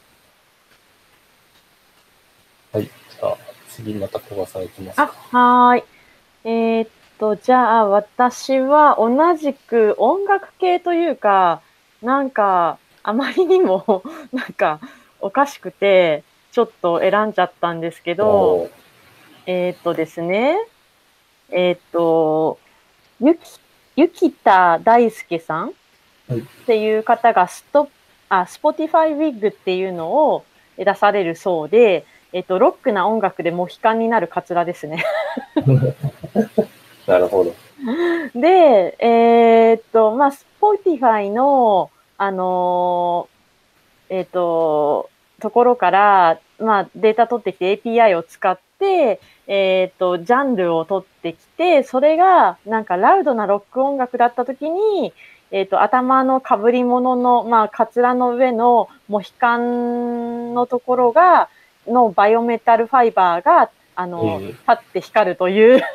はい。じゃあ、次また小川さんいきますあ、か。はーい。えーっと、じゃあ私は同じく音楽系というか、なんか、あまりにも、なんか、おかしくて、ちょっと選んじゃったんですけど、えーっとですね、えーっと、ゆき、ゆきた大輔さんはいっていう方がスト、あ、 Spotify ウィッグっていうのを出されるそうで、えーっと、ロックな音楽でモヒカンになるカツラですね。なるほど。で、えーっと、まあ、 Spotify の、あのーえーっと、ところから、まあ、データ取ってきて API を使って、えーっと、ジャンルを取ってきて、それが、なんか、ラウドなロック音楽だったときに、えーっと、頭の被り物の、まあ、カツラの上のモヒカンのところが、のバイオメタルファイバーが、あの、うん。立って光るという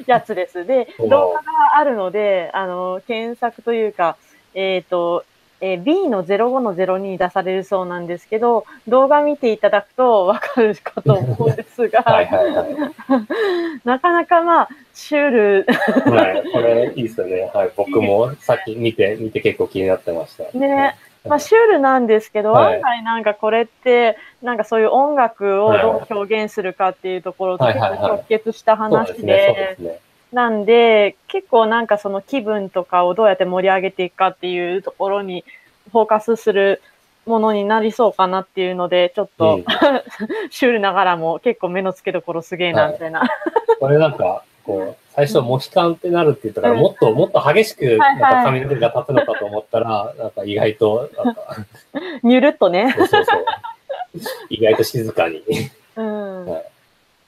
やつです。で、動画があるので、あの、検索というか、えっ、と、えー B の05の02に出されるそうなんですけど、動画見ていただくとわかるかと思うんですが、はいはいはい。なかなかまあ、シュール、はい、これいいですよね。はい、僕もさっき見て、見て結構気になってました。ね。まあ、シュールなんですけど、はい案外なんかこれって、なんかそういう音楽をどう表現するかっていうところと結はいはいはい構直結した話で。なんで、結構なんかその気分とかをどうやって盛り上げていくかっていうところにフォーカスするものになりそうかなっていうので、ちょっと、うん シュールながらも結構目の付けどころすげえな、みたいな。これなんか、こう、最初、モヒカンってなるって言ったから、うんもっと、もっと激しく、はいなんか髪の毛が立つのかと思ったら、なんか意外と、なんか、ニュルっとね。そうそうそう。意外と静かに。うんはい。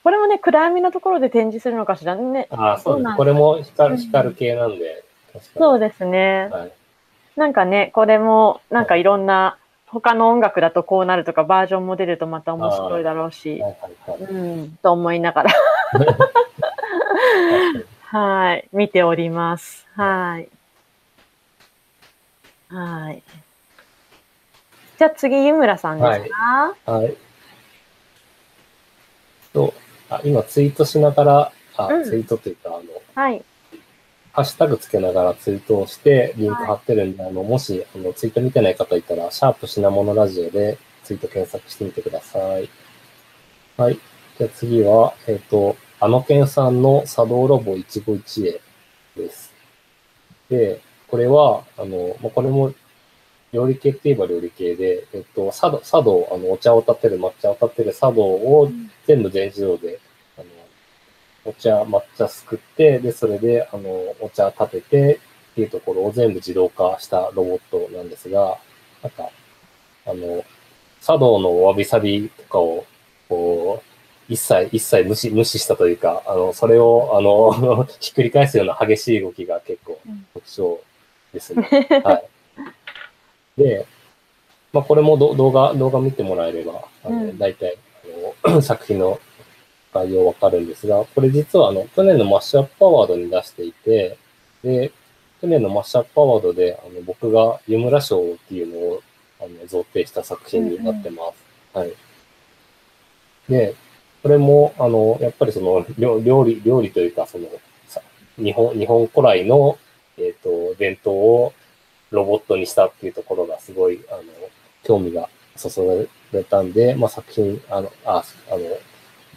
これもね、暗闇のところで展示するのかしらね。ああ、そうです。これも光る、光る系なんで。そうですね。はい。なんかね、これも、なんかいろんな、他の音楽だとこうなるとか、バージョンも出るとまた面白いだろうし。うん、と思いながら。はい。見ております。はい。はい。じゃあ次、湯村さんですか、はい。と、あ今ツイートしながら、あ、うんツイートというか、あの、はい。ハッシュタグつけながらツイートをして、リンク貼ってるんで、あの、もし、あの、ツイート見てない方いたら、シャープ品物ラジオでツイート検索してみてください。はい。じゃあ次は、えっ、と、あのけんさんの茶道ロボ一期一会です。で、これは、あの、まあ、これも、料理系って言えば料理系で、えっと、茶道、茶道、あの、お茶を立てる、抹茶を立てる茶道を全部全自動で、あの、お茶、抹茶すくって、で、それで、あの、お茶立ててっていうところを全部自動化したロボットなんですが、なんか、あの、茶道のわびさびとかを、こう、一切、一切無視、無視したというか、あの、それを、あの、ひっくり返すような激しい動きが結構うん特徴ですね。はい。で、まあ、これもど動画、動画見てもらえれば、あの、うん大体、あの、作品の概要わかるんですが、これ実はあの、去年のマッシュアップアワードに出していて、で、去年のマッシュアップアワードで、あの、僕が湯村賞っていうのを、あの、贈呈した作品になってます。はい。で、これも、あの、やっぱりその、料料理、料理というか、その、さ日本、日本古来の、えっ、と、伝統をロボットにしたっていうところがすごい、あの、興味が注がれたんで、まあ、作品、あの、あ、あの、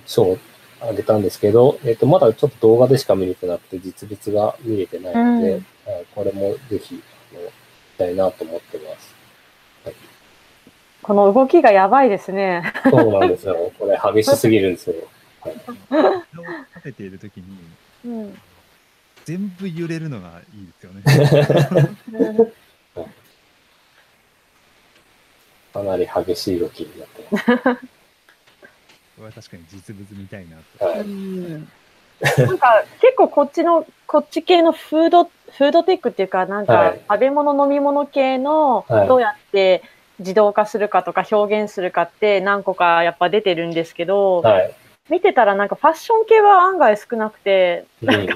賞をあげたんですけど、えっ、と、まだちょっと動画でしか見れてなくて、実物が見れてないので、うんはいこれもぜひ、あの、見たいなと思ってます。この動きがやばいですね。そうなんですよ。これ激しすぎるんですよ。はい、お茶を立てているときに、うん。全部揺れるのがいいですよね。かなり激しい動きになってます。これは確かに実物見たいなと。はい。うんなんか結構こっちの、こっち系のフード、フードテックっていうか、なんかはい食べ物飲み物系のはいどうやって自動化するかとか表現するかって何個かやっぱ出てるんですけど、はい。見てたらなんかファッション系は案外少なくて、うん、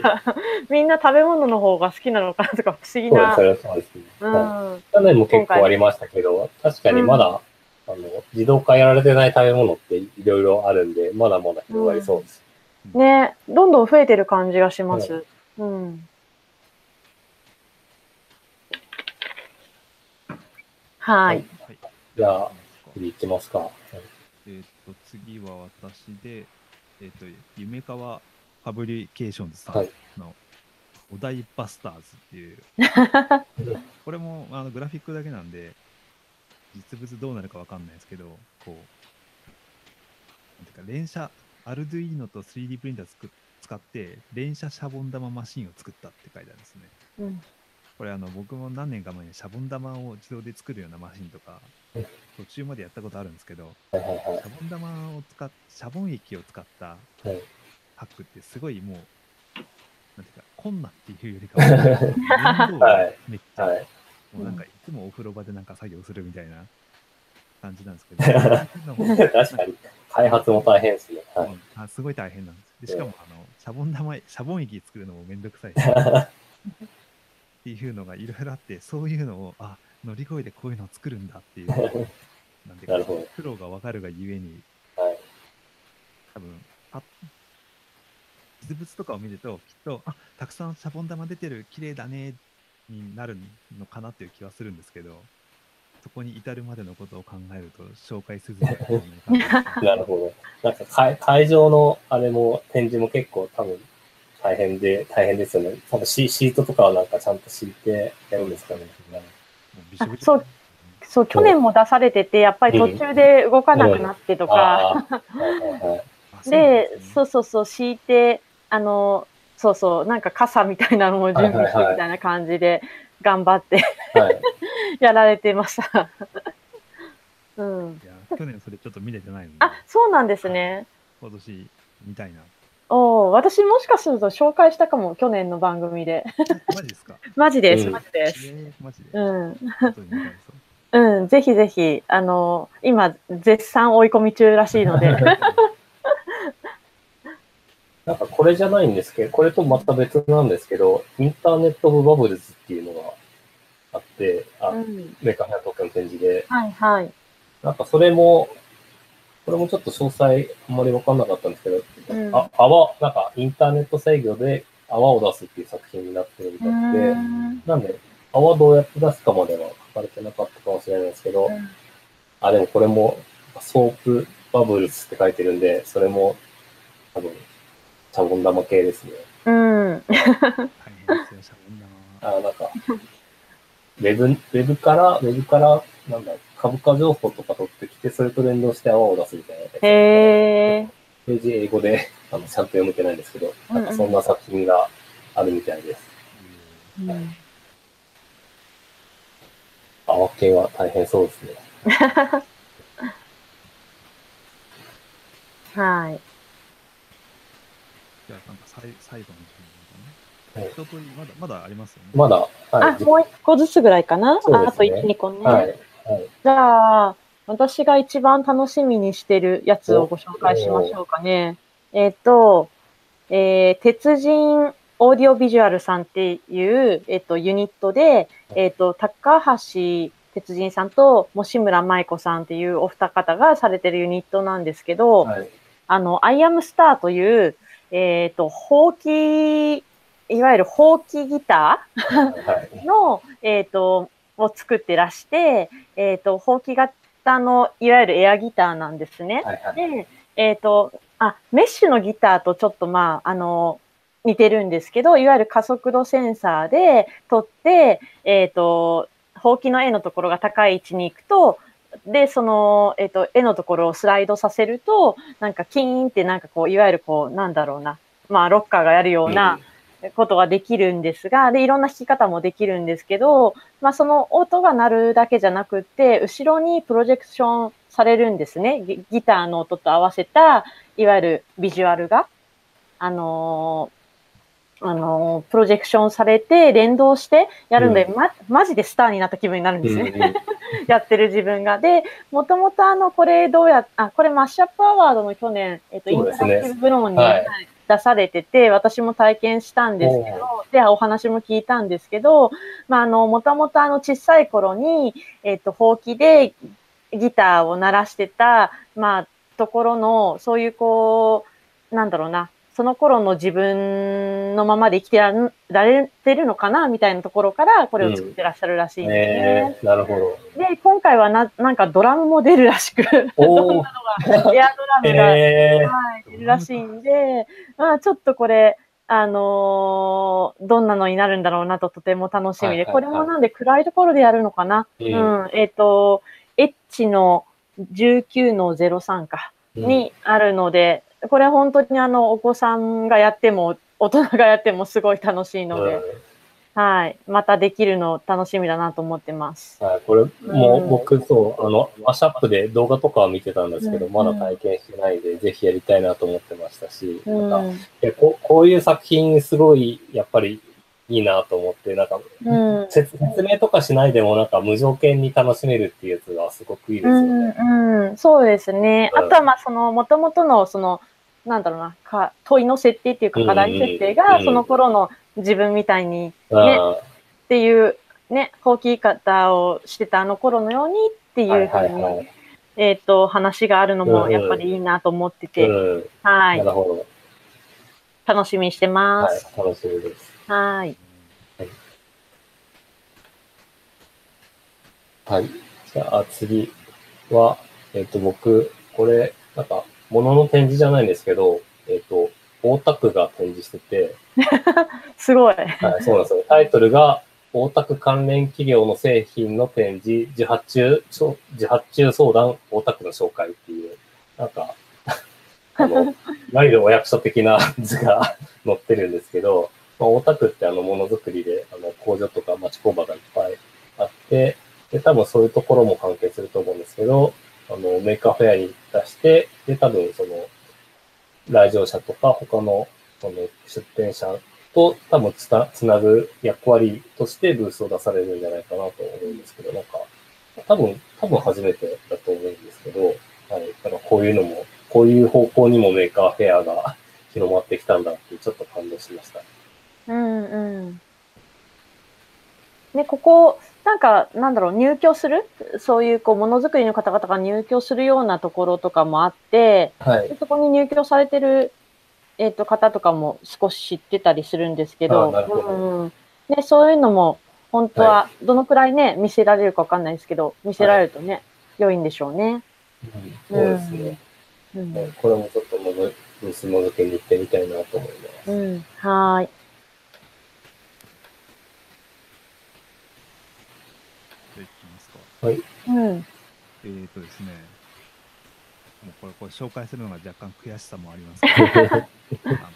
みんな食べ物の方が好きなのかなとか不思議そうです、なそ。うですね。うはいん。去年も結構ありましたけど、確かにまだ、あの、自動化やられてない食べ物っていろいろあるんで、まだまだ広がりそうです。ね、どんどん増えてる感じがします。うん。はい。はい。じゃあ、次行きますか。えっ、と、次は私で、えっ、と、夢川ファブリケーションズさんはいのお題バスターズっていう、これもあのグラフィックだけなんで、実物どうなるかわかんないですけど、こう、なんていうか、連射、アルドゥイーノと 3D プリンターつく使って、連射シャボン玉マシンを作ったって書いてあるんですね。うんこれあの僕も何年か前にシャボン玉を自動で作るようなマシンとかうん途中までやったことあるんですけどシャボン玉を使っシャボン液を使ったはい。ハックってすごいもうなんていうか困難っていうよりかは めっちゃ、はい。もうなんかいつもお風呂場でなんか作業するみたいな感じなんですけど 確かに。開発も大変ですね。はい。うんあすごい大変なんです。でしかも、あの、シャボン玉、シャボン液作るのもめんどくさいし っていうのがいろいろあって、そういうのを、あ、乗り越えてこういうのを作るんだっていう、なんていうかなるほど、苦労がわかるがゆえに、はい。多分、あ実物とかを見ると、きっと、あ、たくさんシャボン玉出てる、綺麗だね、になるのかなっていう気はするんですけど、そこに至るまでのことを考えると、紹介する なるほど。なんか会会場のあれも展示も結構多分大変で、大変ですよね。多分シシートとかはなんかちゃんと敷いてやるんですかね。そうそう、去年も出されてて、やっぱり途中で動かなくなってとか、で、そそううそうそう、敷いて、あの、そうそう、なんか傘みたいなのも準備してみたいな感じで、頑張ってはい。やられてました。うん。去年それちょっと見れてないので、あ、そうなんですね。今年見たいな。おお、私もしかすると紹介したかも、去年の番組で。マジですか？マジです、うんマジです。えー、マジで？うん。ううん、ぜひぜひ、あの、今、絶賛追い込み中らしいので。なんかこれじゃないんですけど、これとまた別なんですけど、 Internet of Bubbles っていうのがあって、あうん。 Maker Faire 東京の展示で、はいはい。なんかそれも、これもちょっと詳細あんまりわかんなかったんですけど、うんあ泡、なんかインターネット制御で泡を出すっていう作品になってるみたいで、うんなんで泡どうやって出すかまでは書かれてなかったかもしれないですけど、あ、でもこれもソープバブルスって書いてるんで、それも多分、シャボン玉系ですね。うん。大変ですよ、シャボン玉は。あ、なんか、ウェブ、ウェブから、ウェブから、なんだ、株価情報とか取ってきて、それと連動して泡を出すみたいなやつ。へえ。ページ英語で、あの、ちゃんと読めてないんですけど、なんかそんな作品があるみたいです。うん泡系は大変そうですね。はい。じゃあ、なんか最最後の順はい番。一通り、まだ、まだありますよね。まだ、はあ、い。もう一個ずつぐらいかな？ねああと1、2個ね。はい。はい。じゃあ、私が一番楽しみにしてるやつをご紹介しましょうかね。えっ、と、えー、鉄人オーディオビジュアルさんっていう、えっ、と、ユニットで、えっ、と、高橋鉄人さんと吉村舞子さんっていうお二方がされてるユニットなんですけど、はい。あの、アイアムスターという、えっ、と、ほうき、いわゆるほうきギターはい。の、えっ、と、を作ってらして、えっ、と、ほうき型の、いわゆるエアギターなんですね。はい。はい。で、えっ、と、あ、メッシュのギターとちょっとまあ、あの、似てるんですけど、いわゆる加速度センサーで撮って、えっ、と、ほうきの絵のところが高い位置に行くと、で、その、えっ、と、絵のところをスライドさせると、なんかキーンってなんかこう、いわゆるこう、なんだろうな、まあ、ロッカーがやるような、ことができるんですが、で、いろんな弾き方もできるんですけど、まあ、その音が鳴るだけじゃなくって、後ろにプロジェクションされるんですね。ギギターの音と合わせた、いわゆるビジュアルが、あのーあのープロジェクションされて連動してやるので、うま、マジでスターになった気分になるんですね。うんうん やってる自分が。で、もともとあの、これどうや、あ、これマッシュアップアワードの去年、えっと、インタラクティブブローンに、はいはい出されてて、私も体験したんですけど、で、お話も聞いたんですけど、まあ、あの、もともとあの、小さい頃に、えっと、ほうきでギターを鳴らしてた、まあ、ところの、そういうこう、なんだろうな、その頃の自分のままで生きてらられてるのかな、みたいなところから、これを作ってらっしゃるらしいんですね。えー、なるほど。で、今回はな、なんかドラムも出るらしく、おー、エアドラムが、えー、はい、出るらしいんで、まあちょっとこれ、あのーどんなのになるんだろうなととても楽しみで、はいはいはい。これもなんで暗いところでやるのかな。ううん。ん、えっ、と、エッチの19の03か、にあるので、これ本当にあの、お子さんがやっても、大人がやってもすごい楽しいので、はい。またできるの楽しみだなと思ってます。はい、これ、もう僕、そう、あの、マッシュアップで動画とかは見てたんですけど、うんまだ体験してないんで、ぜひやりたいなと思ってましたし、うん。なんかえここういう作品、すごい、やっぱりいいなと思って、なんか、うん。説説明とかしないでも、なんか無条件に楽しめるっていうやつがすごくいいですよね。うん、うん、そうですね。うんあとは、まあ、その、もともとの、その、なんだろうな、か、問いの設定っていうか、うん課題設定うが、んその頃の自分みたいに、あっていう、ね、大きい方をしてたあの頃のようにってーはいいうふうに、はいはい。えっ、と、話があるのも、うんやっぱりいいなと思ってて、うん、は。ないるほ楽しみにしてど。はいます。、楽しみです。はい。はい。じゃあ次は、えっ、と、僕、これ、なんか、物の展示じゃないんですけど、えっ、と、大田区が展示してて、すごい。はい、そうなんですよ。タイトルが、大田区関連企業の製品の展示、受発注、ちょ受発注相談、大田区の紹介っていう、なんか、あの、何でお役所的な図が載ってるんですけど、まあ、大田区ってあの、ものづくりで、あの、工場とか町工場がいっぱいあって、で、多分そういうところも関係すると思うんですけど、あの、 Maker Faire に出して、で、多分その、来場者とか他の、その、出店者と多分つなつなぐ役割としてブースを出されるんじゃないかなと思うんですけど、なんか、多分、多分初めてだと思うんですけど、はい。だからこういうのも、こういう方向にも Maker Faire が 広まってきたんだってちょっと感動しました。うんうん。ね、ここ、なんか、なんだろう、入居する？そういう、こう、ものづくりの方々が入居するようなところとかもあって、はい。でそこに入居されてる、えっ、と、方とかも少し知ってたりするんですけど、どうんうんね、そういうのも、本当は、どのくらいね、見せられるかわかんないですけど、見せられるとね、良いんでしょうね。そうですね。うん。ねこれもちょっとのぞ、盗もづけに行ってみたいなと思います。うん、はーい。じゃあいきますか。うん。えーとですね、もうこれ、これ紹介するのが若干悔しさもありますけど、あの、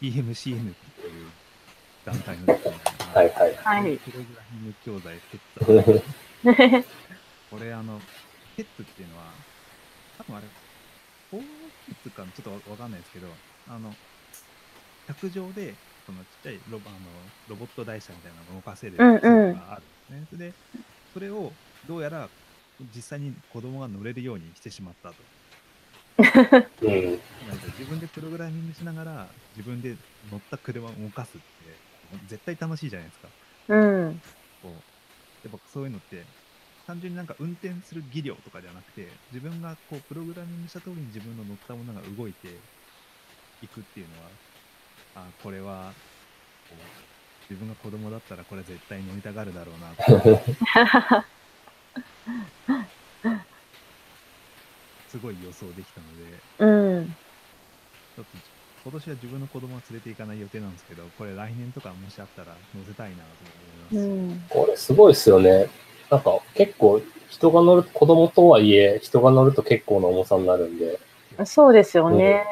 TMCN っていう団体のですね、はいはい。はいプログラミング教材ペット。これ、あの、ペットっていうのは、多分あれ、大きいっていうか、ちょっとわわかんないですけど、あの、卓上で、そのちっちゃいロボあのロボット台車みたいなのを動かせるうんうんツールがあるんですね。で、それをどうやら実際に子供が乗れるようにしてしまったと。うん。なので自分でプログラミングしながら自分で乗った車を動かすって絶対楽しいじゃないですか。うん。こうやっぱそういうのって単純になんか運転する技量とかじゃなくて自分がこうプログラミングした通りに自分の乗ったものが動いていくっていうのはあこれはこう自分が子供だったらこれ絶対乗りたがるだろうなと すごい予想できたのでうん。ちょっと今年は自分の子供は連れて行かない予定なんですけどこれ来年とかもしあったら乗せたいなとう思います。ん。これすごいですよね。なんか結構人が乗る、子供とはいえ人が乗ると結構な重さになるんで、そうですよね。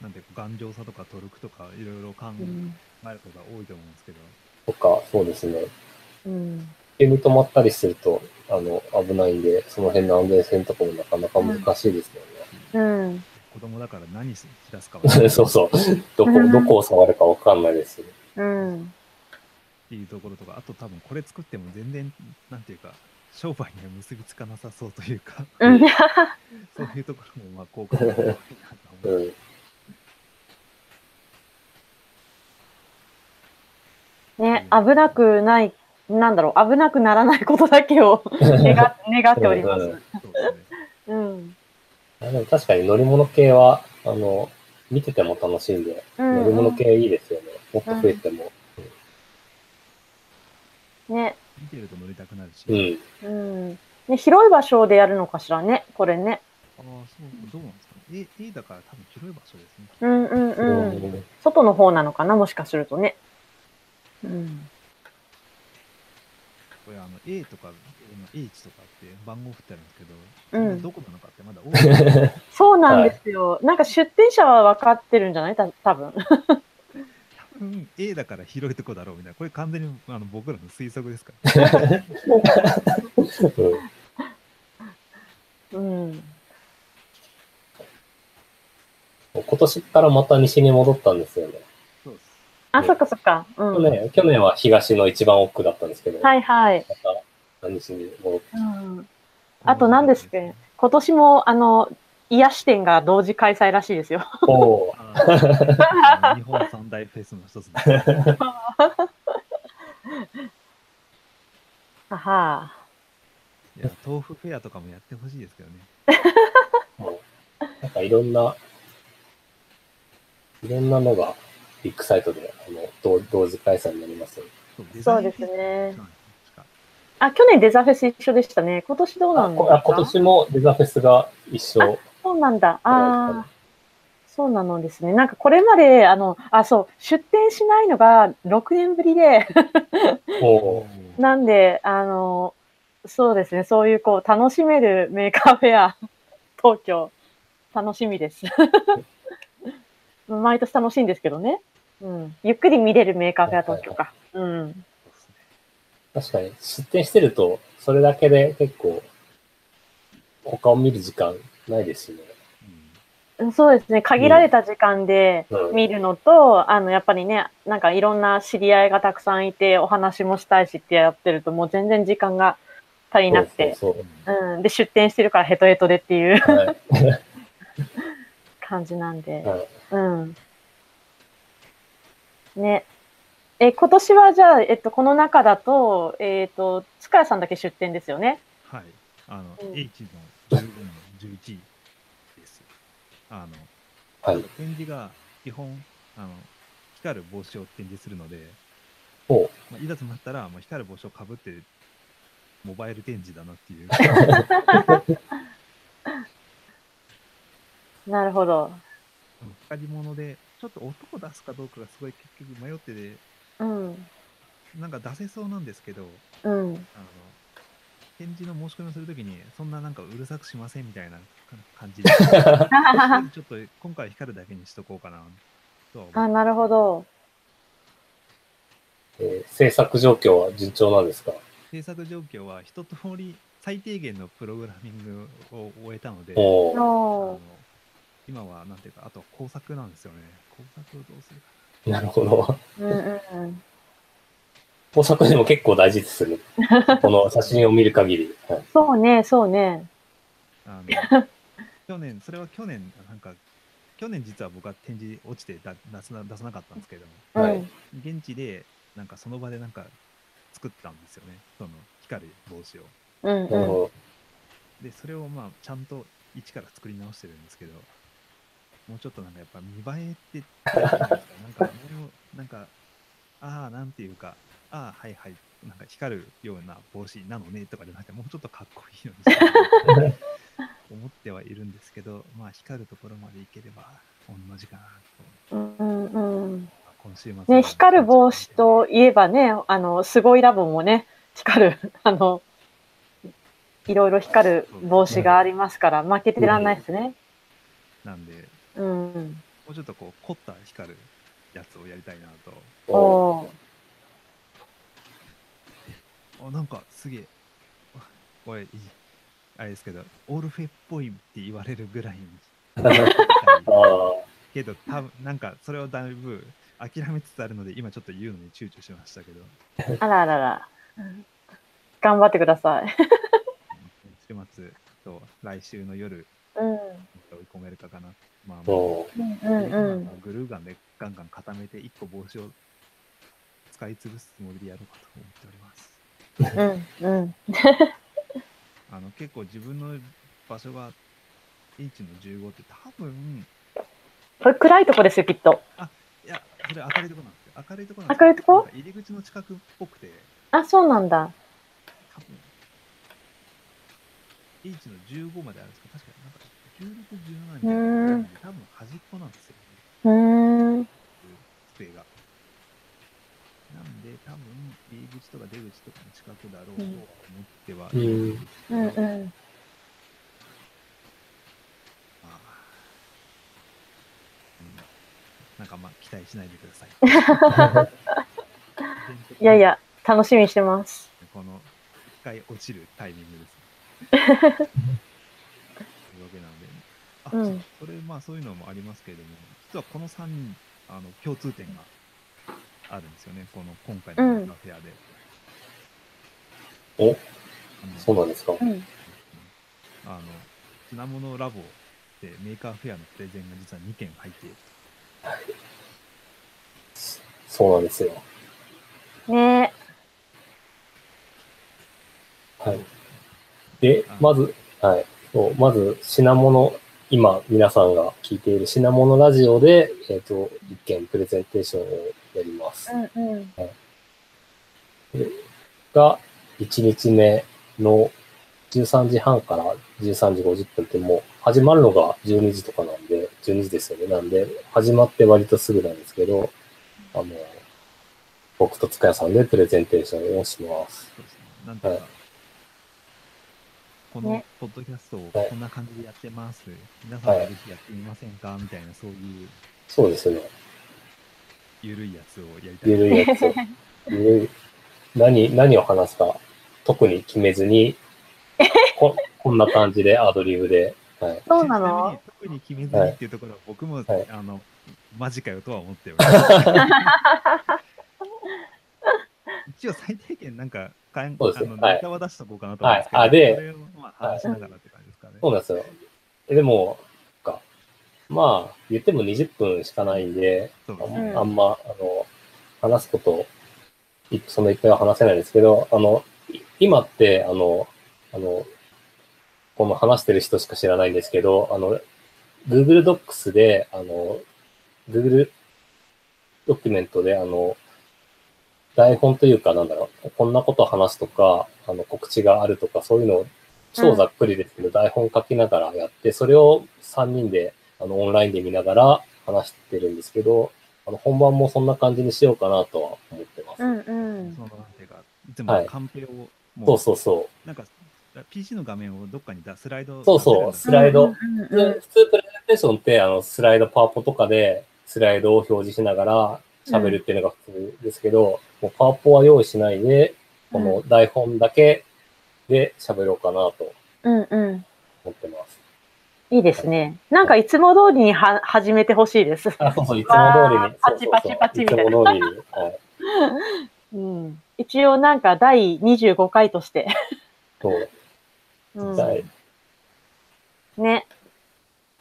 なんで頑丈さとかトルクとかいろいろ考うん。えることが多いと思うんですけど、とか、そうですね。うん。急に止まったりすると、あの、危ないんで、その辺の安全性のところもなかなか難しいですようん。子供だから何し出すかはね。そうそう。どこ、どこを触るかわかんないですし。うん。っていうところとか、あと多分これ作っても全然、なんていうか、商売には結びつかなさそうというか、うん。そういうところもまあ効果が多いなと思う。うん。ね、危なくない、なんだろう、危なくならないことだけを 願願っております。そうん。あでも確かに乗り物系は、あの、見てても楽しいんで、うん乗り物系いいですよね。もっと増えても。ね、見てると乗りたくなるし、うん。うん。ね、広い場所でやるのかしらね、これね。ああ、そう、どうなんですかね。A, A だから多分広い場所ですね。うんうんうん。うん外の方なのかな、もしかするとね。うん。これあの A とか H とかって番号振ってあるんですけど、うんどこなのかってまだ多い。そうなんですよ。なんか出店者は分かってるんじゃない？た多分。多分 A だから広いとこだろうみたいな。これ完全にあの僕らの推測ですから。うんうん。今年からまた西に戻ったんですよね。あ、そっかそっか。うん。去年去年は東の一番奥だったんですけど、はいはい。また西に戻って。うん。あと何ですっけ？今年も、あの、癒し店が同時開催らしいですよ。お日本三大フェスの一つです。あはいや、豆腐フェアとかもやってほしいですけどね。もうなんかいろんな、いろんなのがビッグサイトであの同同時開催になります。そうそうですねあ。去年デザフェス一緒でしたね。今年どうなあんですか？今年もデザフェスが一緒。そうなんだ。ああ。そうなのですね。なんかこれまで、あの、あ、そう、出店しないのが6年ぶりで、なんで、あの、そうですね、そういうこう、楽しめる Maker Faire、東京、楽しみです。毎年楽しいんですけどね。うん。ゆっくり見れる Maker Faire 東京か。うん。確かに出店してると、それだけで結構、他を見る時間ないですしね。そうですね、限られた時間でうん見るのと、あの、やっぱりね、なんかいろんな知り合いがたくさんいて、お話もしたいしってやってると、もう全然時間が足りなくて。そうそううん。で、出店してるからヘトヘトでっていう。はい。感じなんで。はい。うん。ね。え、今年はじゃあ、えっと、この中だと、えっと、塚谷さんだけ出店ですよね？はい。あの、うん H の15の11です。あの、はい。展示が基本、あの、光る帽子を展示するので、おまあ、いざとなったら、もう光る帽子をかぶって、モバイル展示だなっていう。なるほど。光り物で、ちょっと音を出すかどうかがすごい結局迷ってて、うん。なんか出せそうなんですけど、うん。あの、展示の申し込みをするときに、そんななんかうるさくしませんみたいな感じで、ちょっと今回光るだけにしとこうかな、とは思あ、う。なるほど。えー制作状況は順調なんですか？制作状況は一通り最低限のプログラミングを終えたので、あおの今はなんていうか、あと工作なんですよね。工作をどうするかなるほど。うんうんうん。工作でも結構大事ですね。この写真を見る限り。はい。そうね、そうね。な。あの 去年、それは去年、なんか、去年実は僕は展示落ちてだ出さな出さなかったんですけども、はいうん。現地で、なんかその場でなんか作ったんですよね。その光る帽子を。うんうん。で、それをまあ、ちゃんと一から作り直してるんですけど、もうちょっとなんかやっぱ見栄えってなんか、もう、なんか、ああ、なんていうか、ああ、はいはい、なんか光るような帽子なのねとかじゃなくて、もうちょっとかっこいいのにし思ってはいるんですけど、まあ、光るところまでいければ同じかなと。うんうんうん。今週末はね、光る帽子といえばね、あの、すごいラボもね、光る、あの、いろいろ光る帽子がありますから、負けてらんないですね。なんで、うん。もうちょっとこう、凝った光るやつをやりたいなと。ど。おなんかすげえ。わこれ、いいあれですけど、オールフェっぽいって言われるぐらいに。けど、多分なんかそれをだいぶ諦めつつあるので、今ちょっと言うのに躊躇しましたけど、あらあらら。頑張ってください。週末と来週の夜、うん。追い込めるかかな。まあ、ーおーうんうんうん。グルーガンでガンガン固めて、1個帽子を使い潰すつもりでやろうかと思っております。うんうん。あの結構自分の場所が H の15って多分、これ暗いとこですよ、きっと。いや、それ明るいとこなんですよ。明るいとこなんです明るいとこ？入り口の近くっぽくて、あ、そうなんだ。多分 H の15まであるんですけど、確かに16、17みたいな多分端っこなんですよね、うーん。机が。なんで、多分入り口とか出口とかの近くだろうとは思ってはいるんですけど、うんうんなんかまあ期待しないでください。いやいや、楽しみにしてます。この一回落ちるタイミングですね。というわけなので、あ、うんそれまあそういうのもありますけれども、実はこの3人、あの共通点があるんですよね、この今回のうんカフェアで。お？あのそうなんですか。うん。あの品物ラボで Maker Faire のプレゼンが実は2件入っている。そうなんですよ。ねはい。で、まず、はい。そうまず、品物、今、皆さんが聞いている品物ラジオで、えっ、と、一件プレゼンテーションをやります。うんうん。が、1日目の13時半から13時50分ってもう始まるのが12時とかなんで、12時ですよね。なんで、始まって割とすぐなんですけど、あの、僕と塚谷さんでプレゼンテーションをします。なんとか、はいこのねポッドキャストをはいこんな感じでやってます。皆さんもぜひやってみませんか？みたいな、そういうそうですね。ゆるいやつをやりたい。ゆるいやつ。ゆるい何、何を話すか、特に決めずに、ここんな感じでアドリブで、はい。そうなの？に特に決めずにっていうところは僕も、はいあの、マジかよとは思っております。一応最低限なんか、かんそうですね。あのはい。ネタは出しとこうかなと思うんですけど、はい。あでそれをまあ話しながらって感じですかね。そうなんですよ。えでも、か、まあ、言っても20分しかないんで、そうあうんあんま、あの、話すこと、いそのいっぱいは話せないですけど、あの、い今って、あの、あの、この話してる人しか知らないんですけど、あの、Google Docs で、あの、Google ドキュメントで、あの、台本というか、なんだろう、こんなことを話すとか、あの、告知があるとか、そういうのを、超ざっくりですけど、台本書きながらやって、それを3人で、あの、オンラインで見ながら話してるんですけど、あの、本番もそんな感じにしようかなとは思ってます。うんうん。そ。のなんていうか、いつはい。もカンペを、もそうそうそなんか、PC の画面をどっかにだスライドそうそうスライド。普通プレゼンテーションって、あの、スライド、パワポとかで、スライドを表示しながら喋るっていうのが普通ですけど、もうパワポは用意しないで、この台本だけで喋ろうかなとうんうん。思ってます。いいですね。なんかいつも通りには始めてほしいです。あ、そうそう、いつも通りに。パチパチパチみたいないつも通りに。はい。うん、一応なんか第25回として。そう。うんはいね。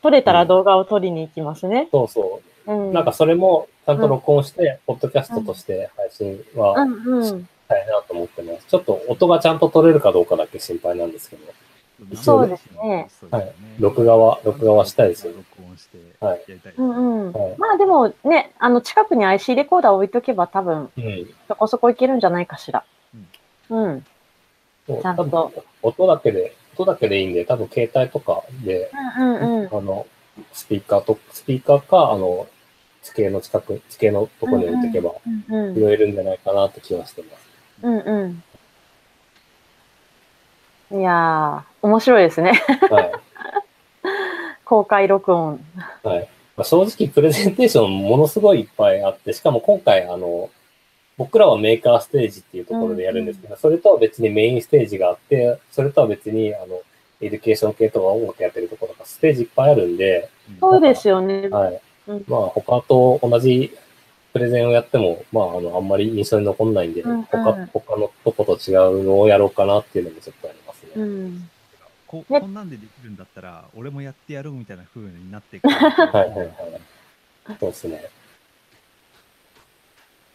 撮れたら動画を撮りに行きますね。そうそうう。ん。なんかそれもちゃんと録音して、ポッドキャストとして配信は。したいなと思ってます。ちょっと音がちゃんと取れるかどうかだけ心配なんですけど、そうですねはい録画は、録画はしたいですよ。録音してはいやりたいですね。うんうん。はいまあでもね、あの近くに IC レコーダー置いとけば多分うん。そこそこいけるんじゃないかしら。うん。ちゃんと多分音だけで、音だけでいいんで、多分携帯とかで、うんうんうん。あの、スピーカーと、スピーカーか、あの、机の近く、机のとこに置いておけば、うんうん。拾えるんじゃないかなって気はしてます。うんうん。いやー、面白いですね。はい。公開録音。はい。まあ、正直、プレゼンテーションものすごいいっぱいあって、しかも今回、あの、僕らはメーカーステージっていうところでやるんですけど、それとは別にメインステージがあって、それとは別に、あの、エデュケーション系とか音楽やってるところとか、ステージいっぱいあるんで、そうですよね。はい。うんまあ、他と同じプレゼンをやっても、まあ、あの、あんまり印象に残んないんで、うんうん他、他のとこと違うのをやろうかなっていうのもちょっとありますね。うん。こねこんなんでできるんだったら、俺もやってやるみたいな風になっていく。はいはいはい。そうですね。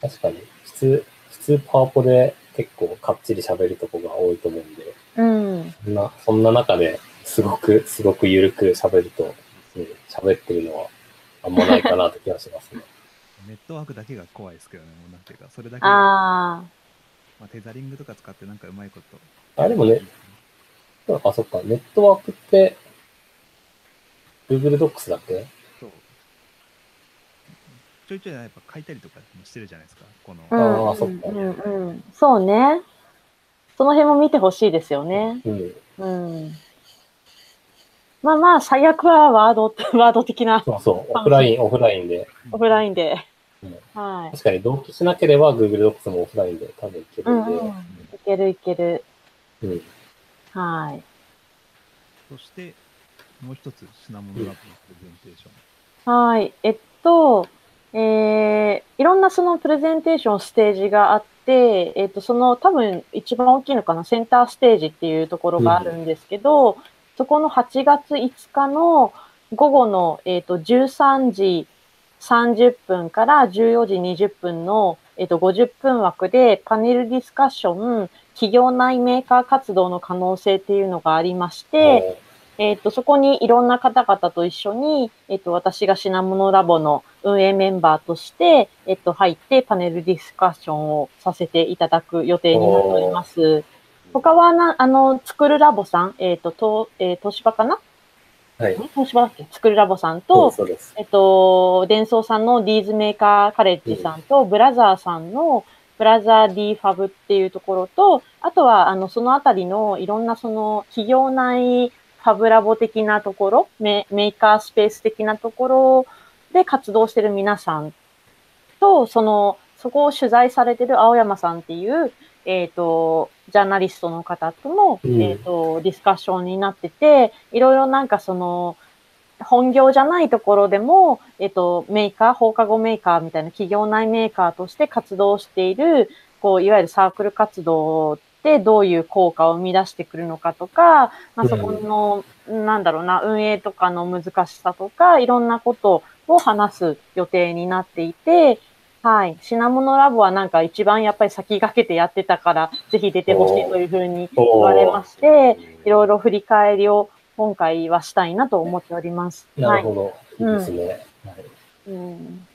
確かに、普通、普通パワポで結構かっちり喋るとこが多いと思うんで、うん。そんな、そんな中ですごく、すごく緩く喋ると、うん喋ってるのはあんまないかなって気がしますね。ネットワークだけが怖いですけどね、もうなんていうか、それだけで、まああ、テザリングとか使ってなんかうまいこと。あでもね、あ、そっか、ネットワークって、Google Docs だけ？そう。ちょいちょいやっぱ書いたりとかもしてるじゃないですか、この。あ。うん。あーそっかうんうん。そうね。その辺も見てほしいですよね。うん。うん。まあまあ、最悪はワード、ワード的なそうそう、オフライン、オフラインで。オフラインで。うんはい。確かに同期しなければ Google Docs もオフラインで多分いけるんで。うんうんいけるいける。うんはい。そして、もう一つ、品物ラボのプレゼンテーション。はい。えっと、えー、いろんなそのプレゼンテーションステージがあって、えっと、その多分一番大きいのかな、センターステージっていうところがあるんですけど、そこの8月5日の午後の、えっと、13時30分から14時20分の、えっと、50分枠でパネルディスカッション、企業内メーカー活動の可能性っていうのがありまして、えっ、と、そこにいろんな方々と一緒に、えっ、と、私が品物ラボの運営メンバーとして、えっ、と、入ってパネルディスカッションをさせていただく予定になっております。他はな、あの、作るラボさん、えっ、と、と、えー、東芝かな？はい。ん東芝だっけ？作るラボさんとそうです。えっと、デンソーさんのディーズメーカーカレッジさんと、ブラザーさんのブラザー D ファブっていうところと、あとは、あの、そのあたりのいろんなその企業内ファブラボ的なところ、メメーカースペース的なところで活動してる皆さんと、その、そこを取材されてる青山さんっていう、えっ、と、ジャーナリストの方とも、うん。えっ、と、ディスカッションになってて、いろいろなんかその、本業じゃないところでも、えっと、メーカー、放課後メーカーみたいな企業内メーカーとして活動している、こう、いわゆるサークル活動ってどういう効果を生み出してくるのかとか、まあ、そこの、なんだろうな、運営とかの難しさとか、いろんなことを話す予定になっていて、はい。品物ラボはなんか一番やっぱり先駆けてやってたから、ぜひ出てほしいというふうに言われまして、いろいろ振り返りを今回はしたいなと思っております。なるほど。いいですね。はいうん。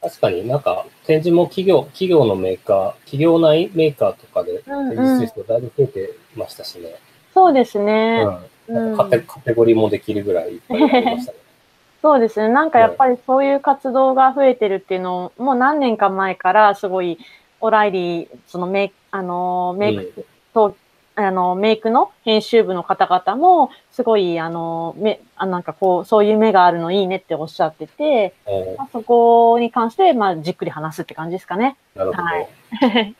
確かになんか展示も企業、企業のメーカー、企業内メーカーとかでうんうん展示する人だいぶ増えてましたしね。そうですね。うん。うんカテカテゴリーもできるぐらいいっぱいありましたね。そうですね。なんかやっぱりそういう活動が増えてるっていうのを、もう何年か前からすごい、オライリー、そのメイク、あの、メイクと、あの、メイクの編集部の方々も、すごい、あの、め、あなんかこう、そういう目があるのいいねっておっしゃってて、うんまあ、そこに関して、まあ、じっくり話すって感じですかね。なるほど。はい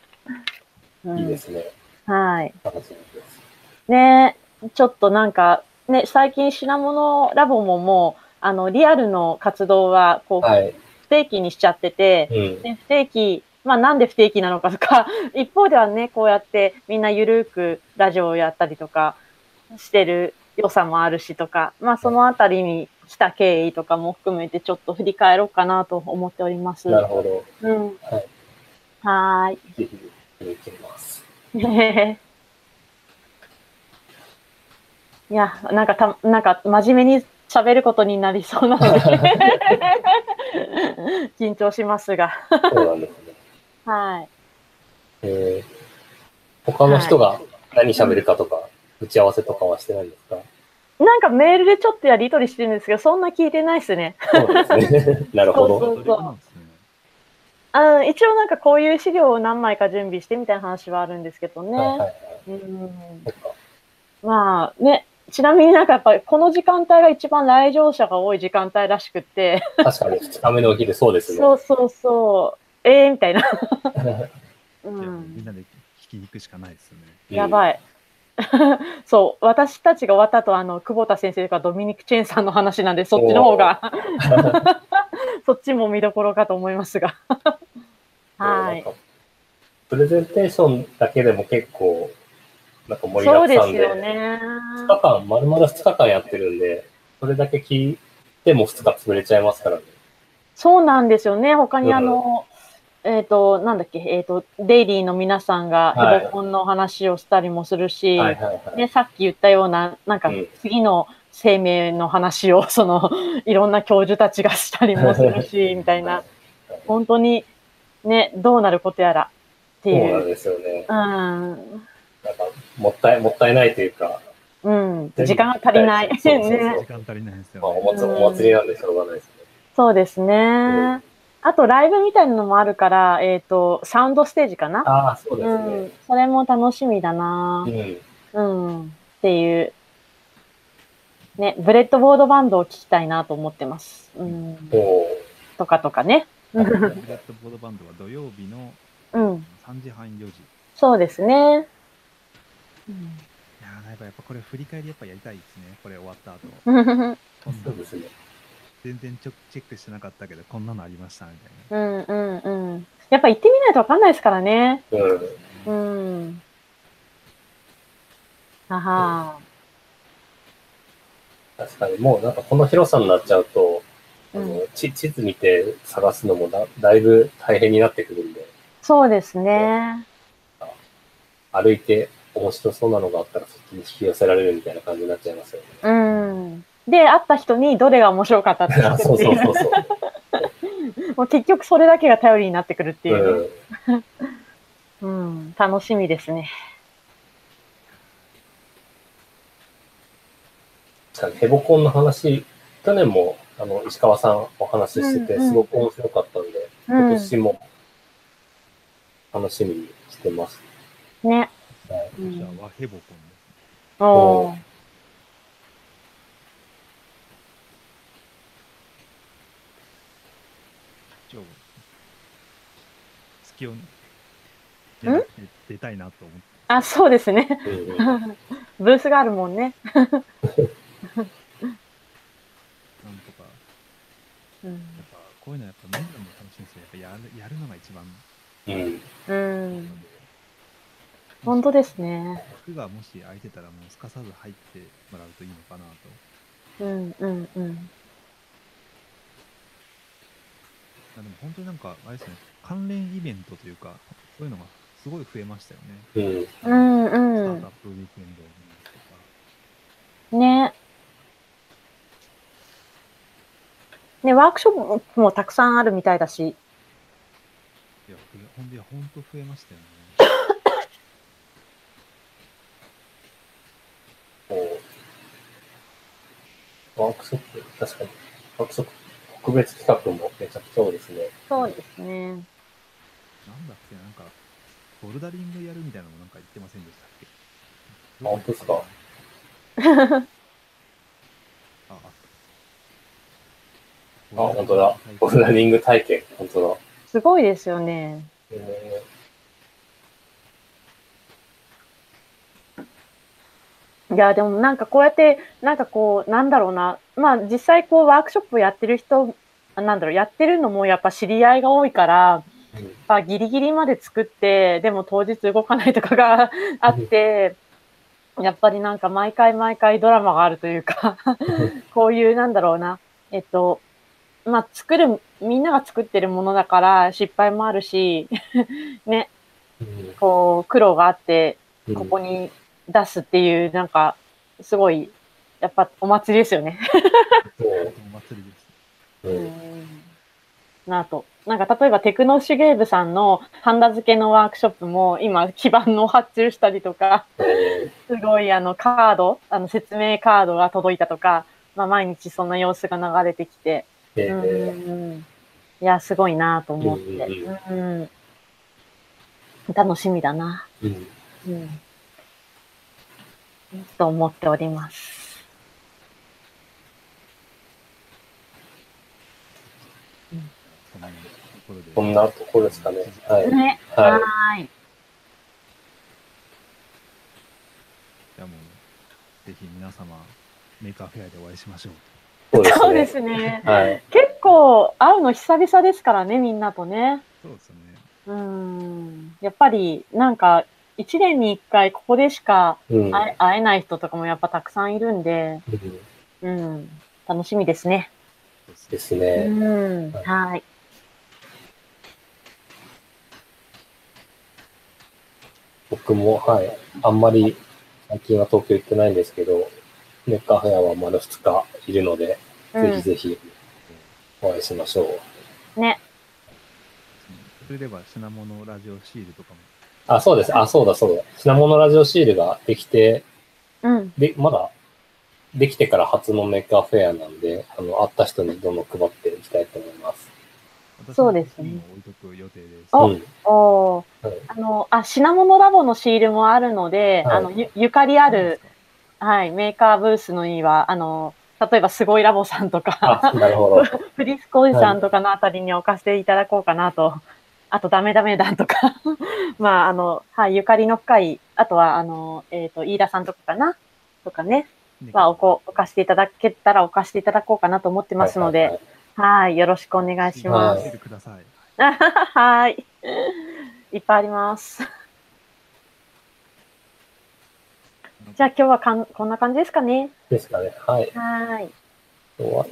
うんいいですね。はい。楽しみです。ねちょっとなんか、ね、最近品物ラボももう、あの、リアルの活動は、こう、はい。不定期にしちゃってて、うん。で不定期、まあなんで不定期なのかとか、一方ではね、こうやってみんなゆるくラジオをやったりとかしてる良さもあるしとか、まあそのあたりに来た経緯とかも含めてちょっと振り返ろうかなと思っております。なるほど。うん。はい。はーい。ぜひ、行きます。いや、なんかた、なんか真面目に喋ることになりそうなので、緊張しますが。そうなんですね。はい。えー他の人が何喋るかとか、打ち合わせとかはしてないんですか？なんかメールでちょっとやりとりしてるんですけど、そんな聞いてないですね。そうですね。なるほど。そうそう。あ一応なんかこういう資料を何枚か準備してみたいな話はあるんですけどね。はいはいはい。うんまあね、ちなみになんかやっぱりこの時間帯が一番来場者が多い時間帯らしくって、確かに2日目のお昼そうですね。そうそうそう、えーみたいな。う、じゃあみんなんで聞きに行くしかないですよね。い。やばい。そう、私たちが終わった後、あの、久保田先生とかドミニク・チェーンさんの話なんで、そっちの方が、そっちも見どころかと思いますが。はい。プレゼンテーションだけでも結構、なんか盛りそうですだくさんで、よね。2日間、丸々2日間やってるんで、それだけ聞いても2日潰れちゃいますからね。そうなんですよね。他にうんあの、えっ、と、なんだっけ、えっ、と、デイリーの皆さんがはいヘボコンの話をしたりもするし、はいはいはい。ね、さっき言ったような、なんかうん次の生命の話を、その、いろんな教授たちがしたりもするし、みたいな、本当に、ね、どうなることやらってそうなんいう。ですよね。うん。なんか、もったい、もったいないというか、うん。時間が足りない。そうそうそう ね時。間足りないですまあ、よね。お祭りお祭りなんでしょうがないですね。そうですね。あと、ライブみたいなのもあるから、えっ、と、サウンドステージかな？ああ、そうですうんね。。それも楽しみだなう。ん。うん。っていう。ね、ブレッドボードバンドを聞きたいなと思ってます。うん。もとかとかね。ブレッドボードバンドは土曜日のうん。3時半4時。いそうですね。うんやーなんかやっぱこれ振り返りやっぱやりたいですね。これ終わった後。そうですね。全然ちょチェックしてなかったけど、こんなのありましたみたいうんうんうん。やっぱ行ってみないとわかんないですからね。うん。うん。はは確かに、もうなんかこの広さになっちゃうと、あうんの地地図見て探すのもだだいぶ大変になってくるんで、そうですね。歩いて面白そうなのがあったらそっちに引き寄せられるみたいな感じになっちゃいますよね。うん。で、会った人にどれが面白かったって聞そう。そうそうそう。もう結局それだけが頼りになってくるっていううね。うん。楽しみですね。確かにヘボコンの話、去年もあの石川さんお話ししてて、うんうんすごく面白かったんで、うん。今年も楽しみにしてます。ね。じゃあ、和ヘボコンですね。おー一応、月を狙って出たいなと思って。あ、そうですね。ブースがあるもんね。なんとか、うんやっぱこういうのやっぱみんなも楽しいんですよ。やっぱやるやるのが一番うんうん。本当ですね。枠がもし空いてたら、もうすかさず入ってもらうといいのかなと。うんうんうん。あでも本当になんか、あれですね、関連イベントというか、そういうのがすごい増えましたよね。うん。うんスタうんートアップウィークエンドとか。ね。ね、ワークショップもたくさんあるみたいだし。いや、ほんで、本当増えましたよね。こうワークショップ、確かに、ワークショップ、特別企画もめちゃくちゃ多いですね。そうですね。なんだっけ、なんか、ボルダリングやるみたいなのもなんか言ってませんでしたっけ？あ本当ですか？あ、ああ、本当だ。ボルダリング体験、本当だ。すごいですよね。えいや、でもなんかこうやって、なんかこう、なんだろうな。まあ実際こうワークショップやってる人、あなんだろう、やってるのもやっぱ知り合いが多いから、まあ、ギリギリまで作って、でも当日動かないとかがあって、やっぱりなんか毎回毎回ドラマがあるというか、こういうなんだろうな、えっと、まあ作る、みんなが作ってるものだから失敗もあるし、ね、うん。こう苦労があって、うん。ここに出すっていう、なんか、すごい、やっぱお祭りですよね。そう。お祭りです。なぁと。なんか例えばテクノシュゲーブさんのハンダ付けのワークショップも今基板の発注したりとか、えすごいあのカード、あの説明カードが届いたとか、まあ毎日そんな様子が流れてきて、うん。ーいや、すごいなぁと思って、うん。うん。楽しみだな、うん。うん、と思っております。こんなところですかね。はい。ね、はい。じゃあもう、ぜひ皆様、Maker Faire でお会いしましょう。そうですね。はい。結構会うの久々ですからね、みんなとね。そうですよね。うん。やっぱり、なんか、一年に一回ここでしかうん。会えない人とかもやっぱたくさんいるんで、うんうん。楽しみですね。ですね。うん。はいはい。僕も、はい。あんまり最近は東京行ってないんですけど、メッカーフェアはまだ2日いるので、ぜひぜひお会いしましょう。うん。ね。それでは品物ラジオシールとかも。あ、そうです。あ、そうだそうだ。品物ラジオシールができて、うん。で、まだできてから初のメッカーフェアなんで、あの、会った人にどんどん配っていきたいと思います。私そうですね置いとく予定です。おうん。はいあの、あ、品物ラボのシールもあるので、はいあの、ゆ、ゆかりある、はい、メーカーブースのには、あの、例えばすごいラボさんとか、あ、なるほど。フリスコおじさんとかのあたりに置かせていただこうかなと。あと、ダメダメ団とか。まあ、あの、はい、ゆかりの深い、あとは、あの、えっ、と、飯田さんとかかなとかね。ねまあ、おこ、置かせていただけたら置かせていただこうかなと思ってますので、はいよろしくお願いしまはいす。はい。いっぱいあります。じゃあ今日はかんこんな感じですかね。ですかね。はい。はい。今日は、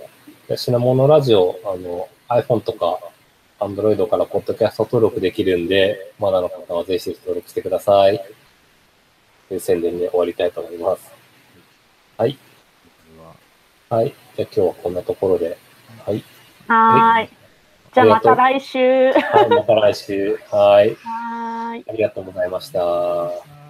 で品物ラジオ、あの、iPhone とか Android からポッドキャスト登録できるんで、まだの方はぜひ登録してください。という宣伝で終わりたいと思います。はい。ははい。じゃあ今日はこんなところで。はい。はーい。じゃあまた来週。はい、また来週。はい。はーい。ありがとうございました。はい